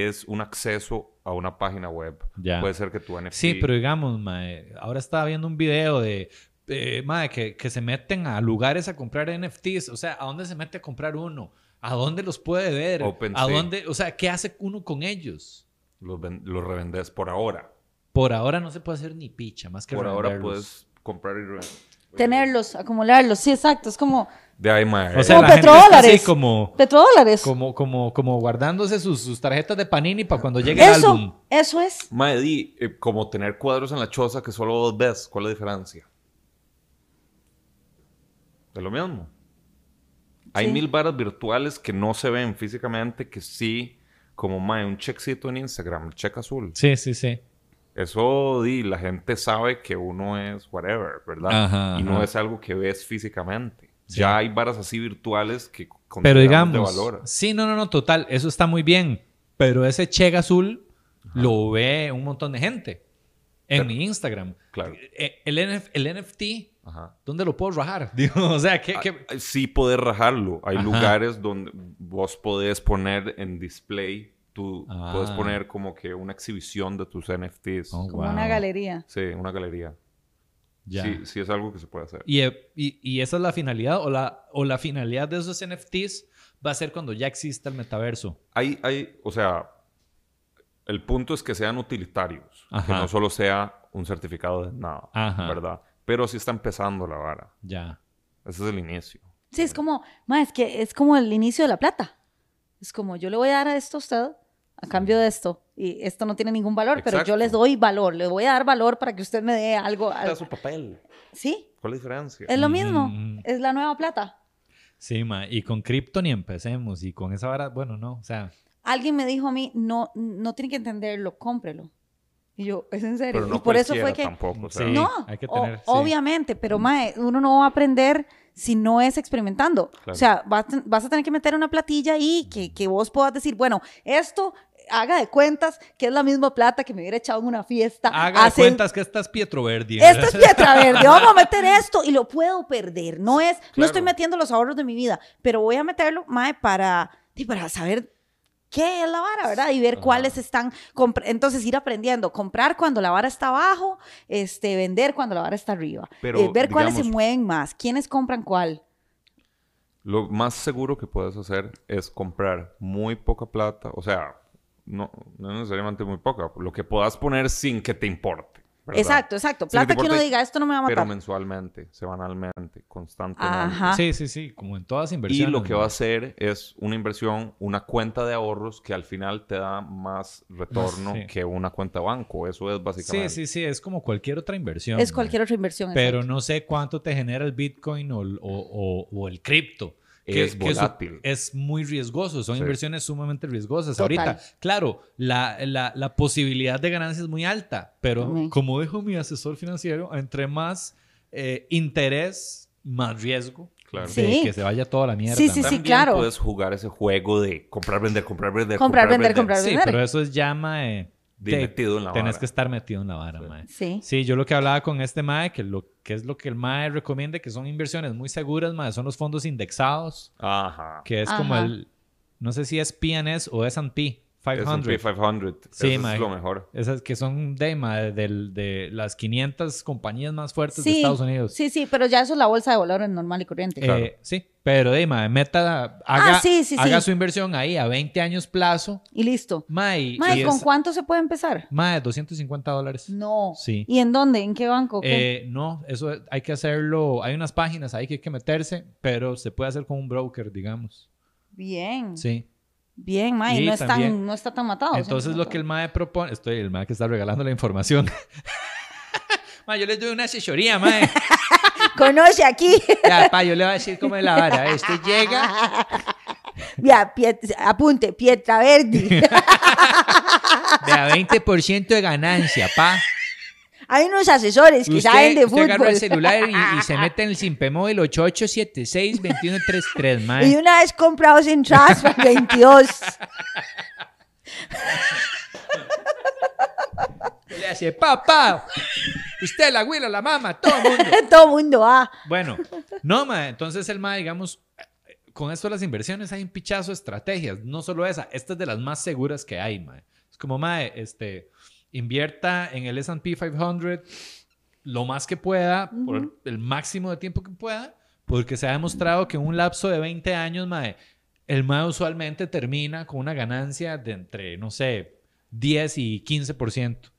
es un acceso a una página web. Ya. Puede ser que tu NFT... Sí, pero digamos, mae, ahora estaba viendo un video de, eh, mae, que, que se meten a lugares a comprar NFTs. O sea, ¿a dónde se mete a comprar uno? ¿A dónde los puede ver? ¿A dónde? O sea, ¿qué hace uno con ellos? Los, ven- los revendes por ahora. Por ahora no se puede hacer ni picha, más que Por ahora puedes comprar y... Tenerlos, acumularlos. Sí, exacto. Es como De ahí, mae. O sea, Como la gente está así petrodólares. como, petrodólares. como, como, como guardándose sus, sus tarjetas de Panini para cuando llegue el Eso, álbum. eso es. Mae, di, eh, como tener cuadros en la choza que solo vos ves. ¿Cuál es la diferencia? Es lo mismo. Hay Sí. mil varas virtuales que no se ven físicamente, que sí, como mae, un checkcito en Instagram, el check azul. Sí, sí, sí. Eso, di, la gente sabe que uno es whatever, ¿verdad? Ajá, y no ajá. es algo que ves físicamente. Sí. Ya hay varas así virtuales que Pero digamos, de valor. sí, no, no, no, total, eso está muy bien. Pero ese check azul lo ve un montón de gente en Pero- mi Instagram. Claro. Eh, El, NF el NFT, Ajá. ¿dónde lo puedo rajar? Digo, o sea, ¿qué, qué- Ah, Sí podés rajarlo. Hay Ajá. lugares donde vos podés poner en display, tú Ah. puedes poner como que una exhibición de tus NFTs. Oh, Como wow. una galería. Sí, una galería. Ya. Sí, sí es algo que se puede hacer. Y, eh, y- y esa es la finalidad, o la, o la finalidad de esos NFTs va a ser cuando ya exista el metaverso. Hay, hay, o sea, el punto es que sean utilitarios, que Ajá. no solo sea un certificado de nada, Ajá. ¿verdad? Pero sí está empezando la vara. Ya. Ese es el inicio. Sí, es como, ma, es que es como el inicio de la plata. Es como, yo le voy a dar a esto a usted a cambio de esto. Y esto no tiene ningún valor, pero yo les doy valor. Le voy a dar valor para que usted me dé algo. Algo. su papel. Sí, ¿Cuál es la diferencia? es lo mismo. Mm. Es la nueva plata. Sí, ma. Y con cripto ni empecemos. Y con esa vara, bueno, no. O sea, Alguien me dijo a mí, no, no tiene que entenderlo, cómprelo. Y yo, es en serio. Pero no y por eso fue que... tampoco. o sea, Sí. No, hay que o- tener- sí. obviamente, pero mae, uno no va a aprender si no es experimentando. Claro. O sea, vas, a- vas a tener que meter una platilla ahí que, que vos puedas decir, bueno, esto haga de cuentas que es la misma plata que me hubiera echado en una fiesta. haga de cuentas que esta es Pietroverdi. Esto es Pietra Verde, vamos a meter esto y lo puedo perder. No es, no estoy metiendo los ahorros de mi vida, pero voy a meterlo, mae, para, para saber qué es la vara, ¿verdad? Y ver Ajá. cuáles están, entonces ir aprendiendo, comprar cuando la vara está abajo, este, vender cuando la vara está arriba, Pero, Eh, ver cuáles se mueven más, quiénes compran cuál. Lo más seguro que puedes hacer es comprar muy poca plata, o sea, no, no necesariamente muy poca, lo que puedas poner sin que te importe. ¿Verdad? Exacto, exacto. Sí, Plata que uno diga, esto no me va a Pero matar. mensualmente, semanalmente, constantemente. Ajá. Sí, sí, sí, como en todas Y inversiones. lo que va a hacer es una inversión, una cuenta de ahorros que al final te da más retorno sí. que una cuenta de banco. Eso es Sí, básicamente. sí, sí, es como cualquier otra inversión. Es cualquier otra inversión. Pero exacto. no sé cuánto te genera el Bitcoin o, el- o- o- o el cripto. Que- Es que volátil. es muy riesgoso, son Sí. inversiones sumamente riesgosas. Total. Ahorita, claro, la, la- la posibilidad de ganancia es muy alta, pero Ujú. como dijo mi asesor financiero, entre más eh, interés, más riesgo Claro. de Sí. que se vaya toda la mierda. Sí, sí, sí. También claro. puedes jugar ese juego de comprar, vender, comprar, vender. Comprar, vender, comprar, Sí, vender. pero eso es llama... eh, De te- metido en la Tenés vara. que estar metido en la vara, Sí. mae. Sí. Sí, yo lo que hablaba con este MAE, que, lo, que es lo que el MAE recomienda, que son inversiones muy seguras, MAE, son los fondos indexados, Ajá. que es como el, no sé si es PNS o S&P 500. S&P 500. Sí, Eso mae. es lo mejor. Esas que son de, mae, del- de las 500 compañías más fuertes de Estados Unidos. sí, sí, pero ya eso es la bolsa de valores normal y corriente. Eh, Claro. sí, pero de mae, meta, haga, Ah, sí, sí, haga sí. su inversión ahí a 20 años plazo, Y listo. mae, Mae, ¿con es- cuánto se puede empezar? mae, 250 dólares. No. Sí. ¿Y en dónde? ¿En qué banco? ¿Qué? Eh, no, eso es- hay que hacerlo. Hay unas páginas ahí que hay que meterse, pero se puede hacer con un broker, digamos. Bien. Sí. Bien, Mae. Y No, es tan- no está tan matado. Entonces lo que el MAE propone, estoy el MAE que está regalando la información. mae, yo les doy una asesoría, MAE. Conoce aquí. Ya, pa, yo le voy a decir cómo es la vara. Usted llega, Piet- apunte, Pietra Verdi. vea, 20% de ganancia, pa. Hay unos asesores que saben de Usted, usted agarra el fútbol. celular y, y se mete en el Simpemóvil 8876-2133, Y mae. una vez comprados en Transfer 22. Le hace, papá, usted, la abuela, la mamá, todo el mundo. Todo el mundo, ah. Bueno, no, ma, entonces el ma, digamos, con esto de las inversiones hay un pichazo de estrategias, no solo esa, esta es de las más seguras que hay, ma. Es como, ma, este, invierta en el S&P 500 lo más que pueda, por el máximo de tiempo que pueda, porque se ha demostrado que en un lapso de 20 años, ma, el ma usualmente termina con una ganancia de entre, no sé, 10 y 15%.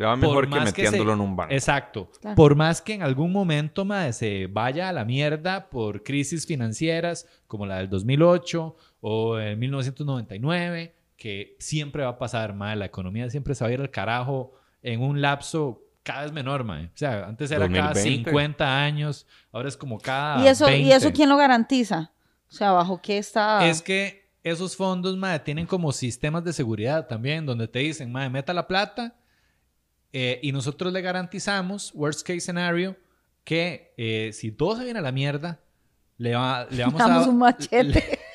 Te va mejor que más que se- metiéndolo en un banco. Exacto. Claro. Por más que en algún momento mae, se vaya a la mierda por crisis financieras como la del 2008 o en 1999, que siempre va a pasar, mae, la economía siempre se va a ir al carajo en un lapso cada vez menor, mae. O sea, antes era cada 2020. 50 años, ahora es como cada ¿Y eso, ¿Y 20. eso quién lo garantiza? O sea, ¿bajo qué está? Es que esos fondos, mae, tienen como sistemas de seguridad también, donde te dicen, mae, meta la plata eh, y nosotros le garantizamos, worst case scenario, que eh, si todo se viene a la mierda, le, va- le vamos Damos a... un machete. le-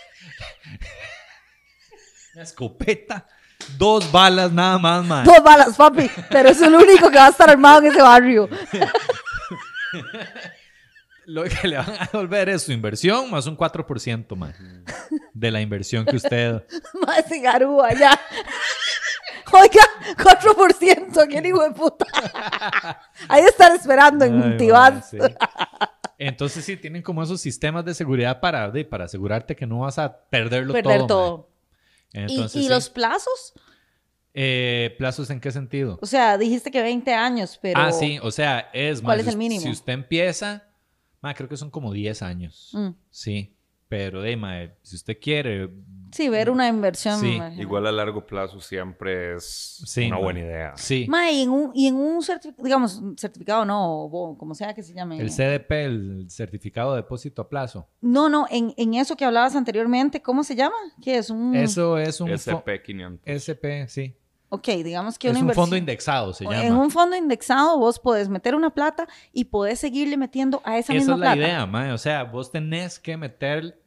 una escopeta, dos balas nada más, mae. Dos balas, papi. Pero es el único que va a estar armado en ese barrio. Lo que le van a devolver es su inversión más un 4%, mae, de la inversión que usted... Más en Aruba, ya. Oiga, 4%, aquel hijo de puta. Ahí están esperando en mae, sí. Entonces sí, tienen como esos sistemas de seguridad para, de- para asegurarte que no vas a perderlo Perder todo. todo. mae. ¿Y, Entonces, y sí. los plazos? Eh, ¿Plazos en qué sentido? O sea, dijiste que 20 años, pero... Ah, sí, o sea, es más. ¿Cuál es el mínimo? Si usted empieza, ma, creo que son como 10 años. Mm. Sí, pero de, ma, si usted quiere, Sí, ver una inversión. Sí. Igual a largo plazo siempre es Sí, una buena idea. sí. Ma, y en un, y en un certificado, digamos, certificado no, o como sea que se llame. El CDP, el certificado de depósito a plazo. No, no, en, en eso que hablabas anteriormente, ¿cómo se llama? ¿Qué es? Un... Eso es un fo- SP500. SP, sí. Ok, digamos que Es una un fondo indexado, se llama. En un fondo indexado vos podés meter una plata y podés seguirle metiendo a esa, Esa misma es la plata. idea, mae. O sea, vos tenés que meter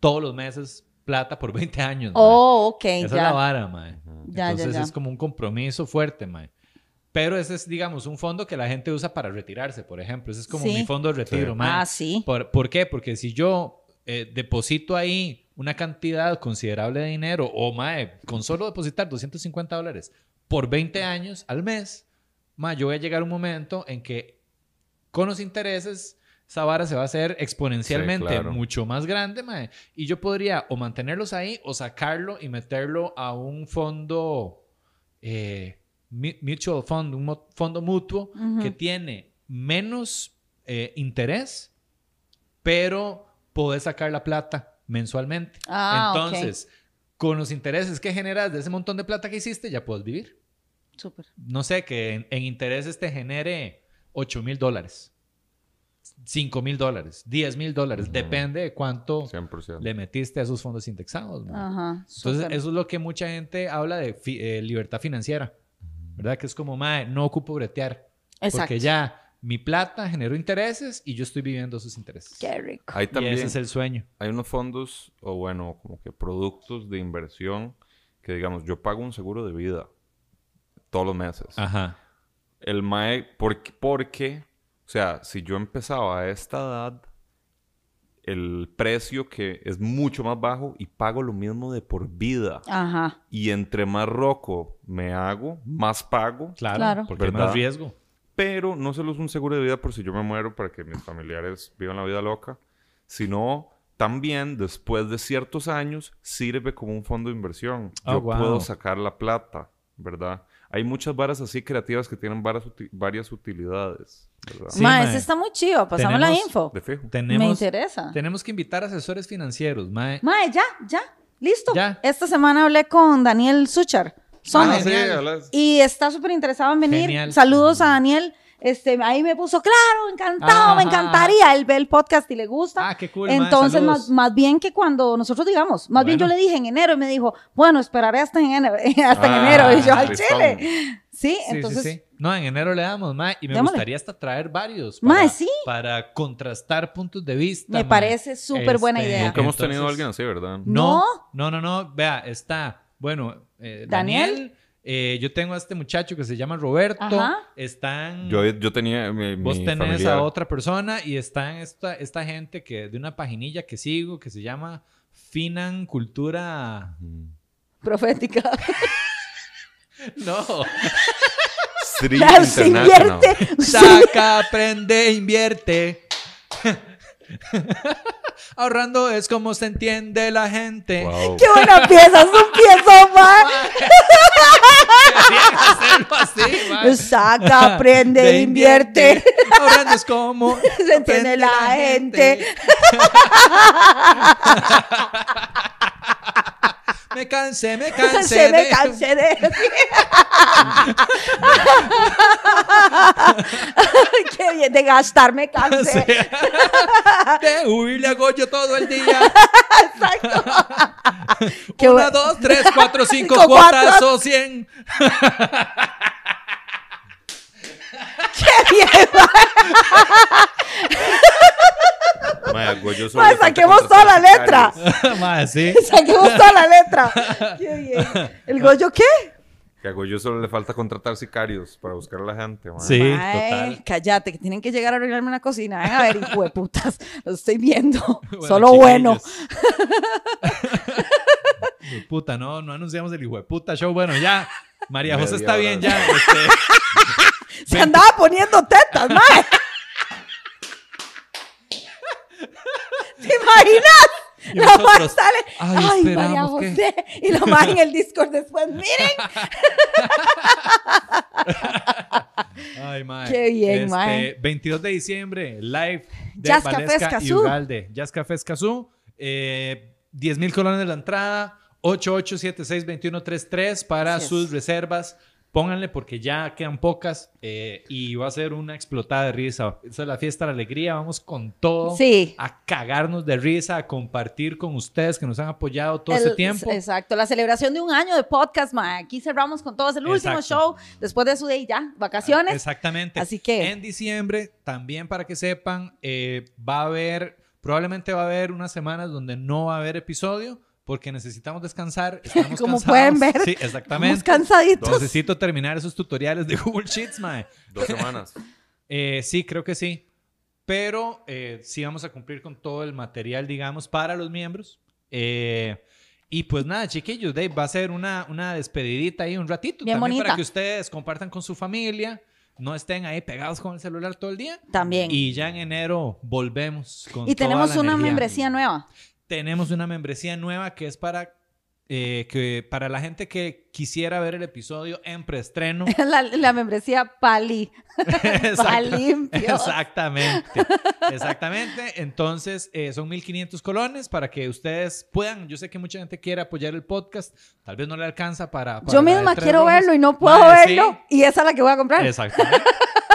todos los meses plata por 20 años. mae. Oh, ok, Esa es ya. la vara, mae. Ya, Entonces ya. es como un compromiso fuerte, mae. Pero ese es, digamos, un fondo que la gente usa para retirarse, por ejemplo. Ese es como Sí. mi fondo de retiro, Sí. mae. Ah, sí. ¿Por, por qué? Porque si yo eh, deposito ahí una cantidad considerable de dinero, o mae, con solo depositar 250 dólares por 20 años al mes, mae, yo voy a llegar a un momento en que con los intereses esa vara se va a hacer exponencialmente Sí, claro. mucho más grande, mae. Y yo podría o mantenerlos ahí o sacarlo y meterlo a un fondo eh, mu- mutual fund, un fondo mutuo que tiene menos eh, interés, pero podés sacar la plata mensualmente. Ah. Entonces, con los intereses que generas de ese montón de plata que hiciste, ya puedes vivir. Súper. No sé, que en, en intereses te genere 8 mil dólares, 5 mil dólares, 10 mil dólares, depende de cuánto 100%. le metiste a esos fondos indexados. Entonces, eso es lo que mucha gente habla de fi- eh, libertad financiera, ¿verdad? Que es como, mae, no ocupo bretear, Exacto. porque ya mi plata generó intereses y yo estoy viviendo esos intereses. Qué rico. Ahí Y también ese es el sueño. hay unos fondos, o bueno, como que productos de inversión que, digamos, yo pago un seguro de vida todos los meses. Ajá. El MAE, porque, porque, o sea, si yo empezaba a esta edad, el precio que es mucho más bajo y pago lo mismo de por vida. Ajá. Y entre más roco me hago, más pago. Claro, Claro. porque hay ¿Verdad? más riesgo. Pero no solo es un seguro de vida por si yo me muero para que mis familiares vivan la vida loca, sino también después de ciertos años sirve como un fondo de inversión. Oh, yo wow. puedo sacar la plata, ¿verdad? Hay muchas varas así creativas que tienen varias, uti- varias utilidades. Sí, ma, ese está muy chido. Pasamos la info. De fijo. Me Tenemos, interesa. tenemos que invitar asesores financieros, mae. Mae, ya, ya. Listo. Ya. Esta semana hablé con Daniel Suchar. Somos. Ah, sí, Y está súper interesado en venir. Genial. Saludos a Daniel. Este, ahí me puso, claro, encantado, me encantaría. Él ve el podcast y le gusta. Ah, qué cool, Entonces, más, más bien que cuando nosotros digamos, más bien yo le dije en enero y me dijo, bueno, esperaré hasta en enero. hasta en Ah, enero. Y yo al chile. Sí, Sí, entonces. sí, sí. No, en enero le damos, mae. Y me Démosle. gustaría hasta traer varios. Para- sí. Para contrastar puntos de vista. Me parece súper buena Este, idea. Nunca hemos tenido a alguien así, ¿verdad? No, no, no, no. Vea, está, bueno, eh, Daniel. Daniel. Eh, yo tengo a este muchacho que se llama Roberto. Ajá. Están. Yo, yo tenía mi, Vos mi tenés familiar. a otra persona y están esta, esta gente que de una paginilla que sigo que se llama Finan Cultura. Profética. No. Street invierte. Saca, aprende, invierte. Ahorrando es como se entiende la gente. Wow. Qué buena pieza, es un pieza, ma. Hacerlo así. Saca, aprende, De invierte. Ahorrando es como Se entiende la gente. me cansé, me cansé. Me cansé de. Qué bien, de gastar me cansé. De huirle a Goyo todo el día. Qué Una, dos, tres, cuatro, cinco cuotas o cien. Qué bien, ma. Mae, a Goyo solo Ma, le falta saquemos toda la letra. Más, sí. Saquemos toda la letra. Qué bien. ¿El Goyo qué? Que a Goyo solo le falta contratar sicarios para buscar a la gente, mae. Sí, Mae, total. Cállate, que tienen que llegar a arreglarme una cocina. Ven a ver, hijo de putas. Lo estoy viendo. Bueno, Solo bueno. chiquillos. Puta, no, no anunciamos el hijo de puta show. Bueno, ya. María José está bien, ya. este, Se andaba poniendo tetas, mae. ¿Te imaginas? Y La mae sale. "Ay, Ay, María esperamos que-" José. Y la mae en el Discord después. Miren. Ay, mae. Qué bien, Este, mae. 22 de diciembre, live de Jazz Café Valesca y Escazú. Ugalde. Jazz Café Escazú. Eh, 10 mil colones de la entrada. 8876-2133 para Así es. sus reservas. Pónganle porque ya quedan pocas eh, y va a ser una explotada de risa. Esa es la fiesta de la alegría. Vamos con todo. Sí. A cagarnos de risa, a compartir con ustedes que nos han apoyado todo El- este tiempo. Exacto, la celebración de un año de podcast, mae. Aquí cerramos con todos. El último Exacto. show después de su day ya, vacaciones. Exactamente. Así que- En diciembre, también para que sepan, eh, va a haber, probablemente va a haber unas semanas donde no va a haber episodio porque necesitamos descansar. Estamos Como cansados. pueden ver, Sí, Estamos exactamente. cansaditos. Necesito terminar esos tutoriales de Google Sheets, mae. Dos semanas. Eh, sí, creo que sí. Pero eh, sí vamos a cumplir con todo el material, digamos, para los miembros. Eh, y pues nada, chiquillos, Dave, va a ser una, una despedidita ahí un ratito. Bien también bonita. para que ustedes compartan con su familia. No estén ahí pegados con el celular todo el día. También. Y, Y ya en enero volvemos con toda tenemos la una energía. membresía nueva. Tenemos una membresía nueva que es para eh, que para la gente que quisiera ver el episodio en preestreno. la, la membresía Pali. Pa' limpio. Exactamente. Exactamente. Entonces, eh, son 1500 colones para que ustedes puedan. Yo sé que mucha gente quiere apoyar el podcast. Tal vez no le alcanza para. para Yo misma quiero verlo y no puedo sí. verlo. Y esa es la que voy a comprar. Exactamente.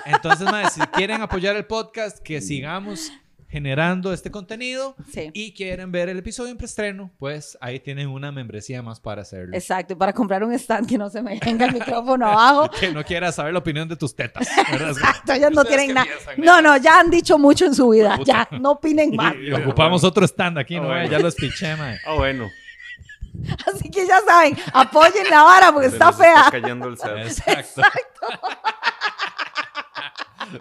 Entonces, mae, si quieren apoyar el podcast, que sigamos generando este contenido Sí. y quieren ver el episodio en preestreno, pues ahí tienen una membresía más para hacerlo. Exacto, y para comprar un stand que no se me venga el micrófono abajo. Que no quieras saber la opinión de tus tetas. Exacto, ellos no ¿Ustedes tienen nada. No, no, ya han dicho mucho en su vida. Ya, no opinen más. Y ocupamos otro stand aquí, ¿no? Ah, bueno. Ya los piché, mae. Ah, bueno. Así que ya saben, apoyen la vara porque Se está fea. cayendo el set. Exacto.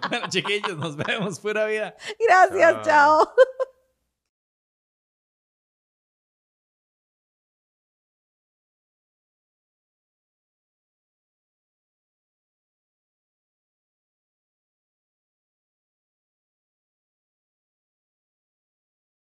Bueno, chiquillos, nos vemos. Pura vida. Gracias, Ah. chao.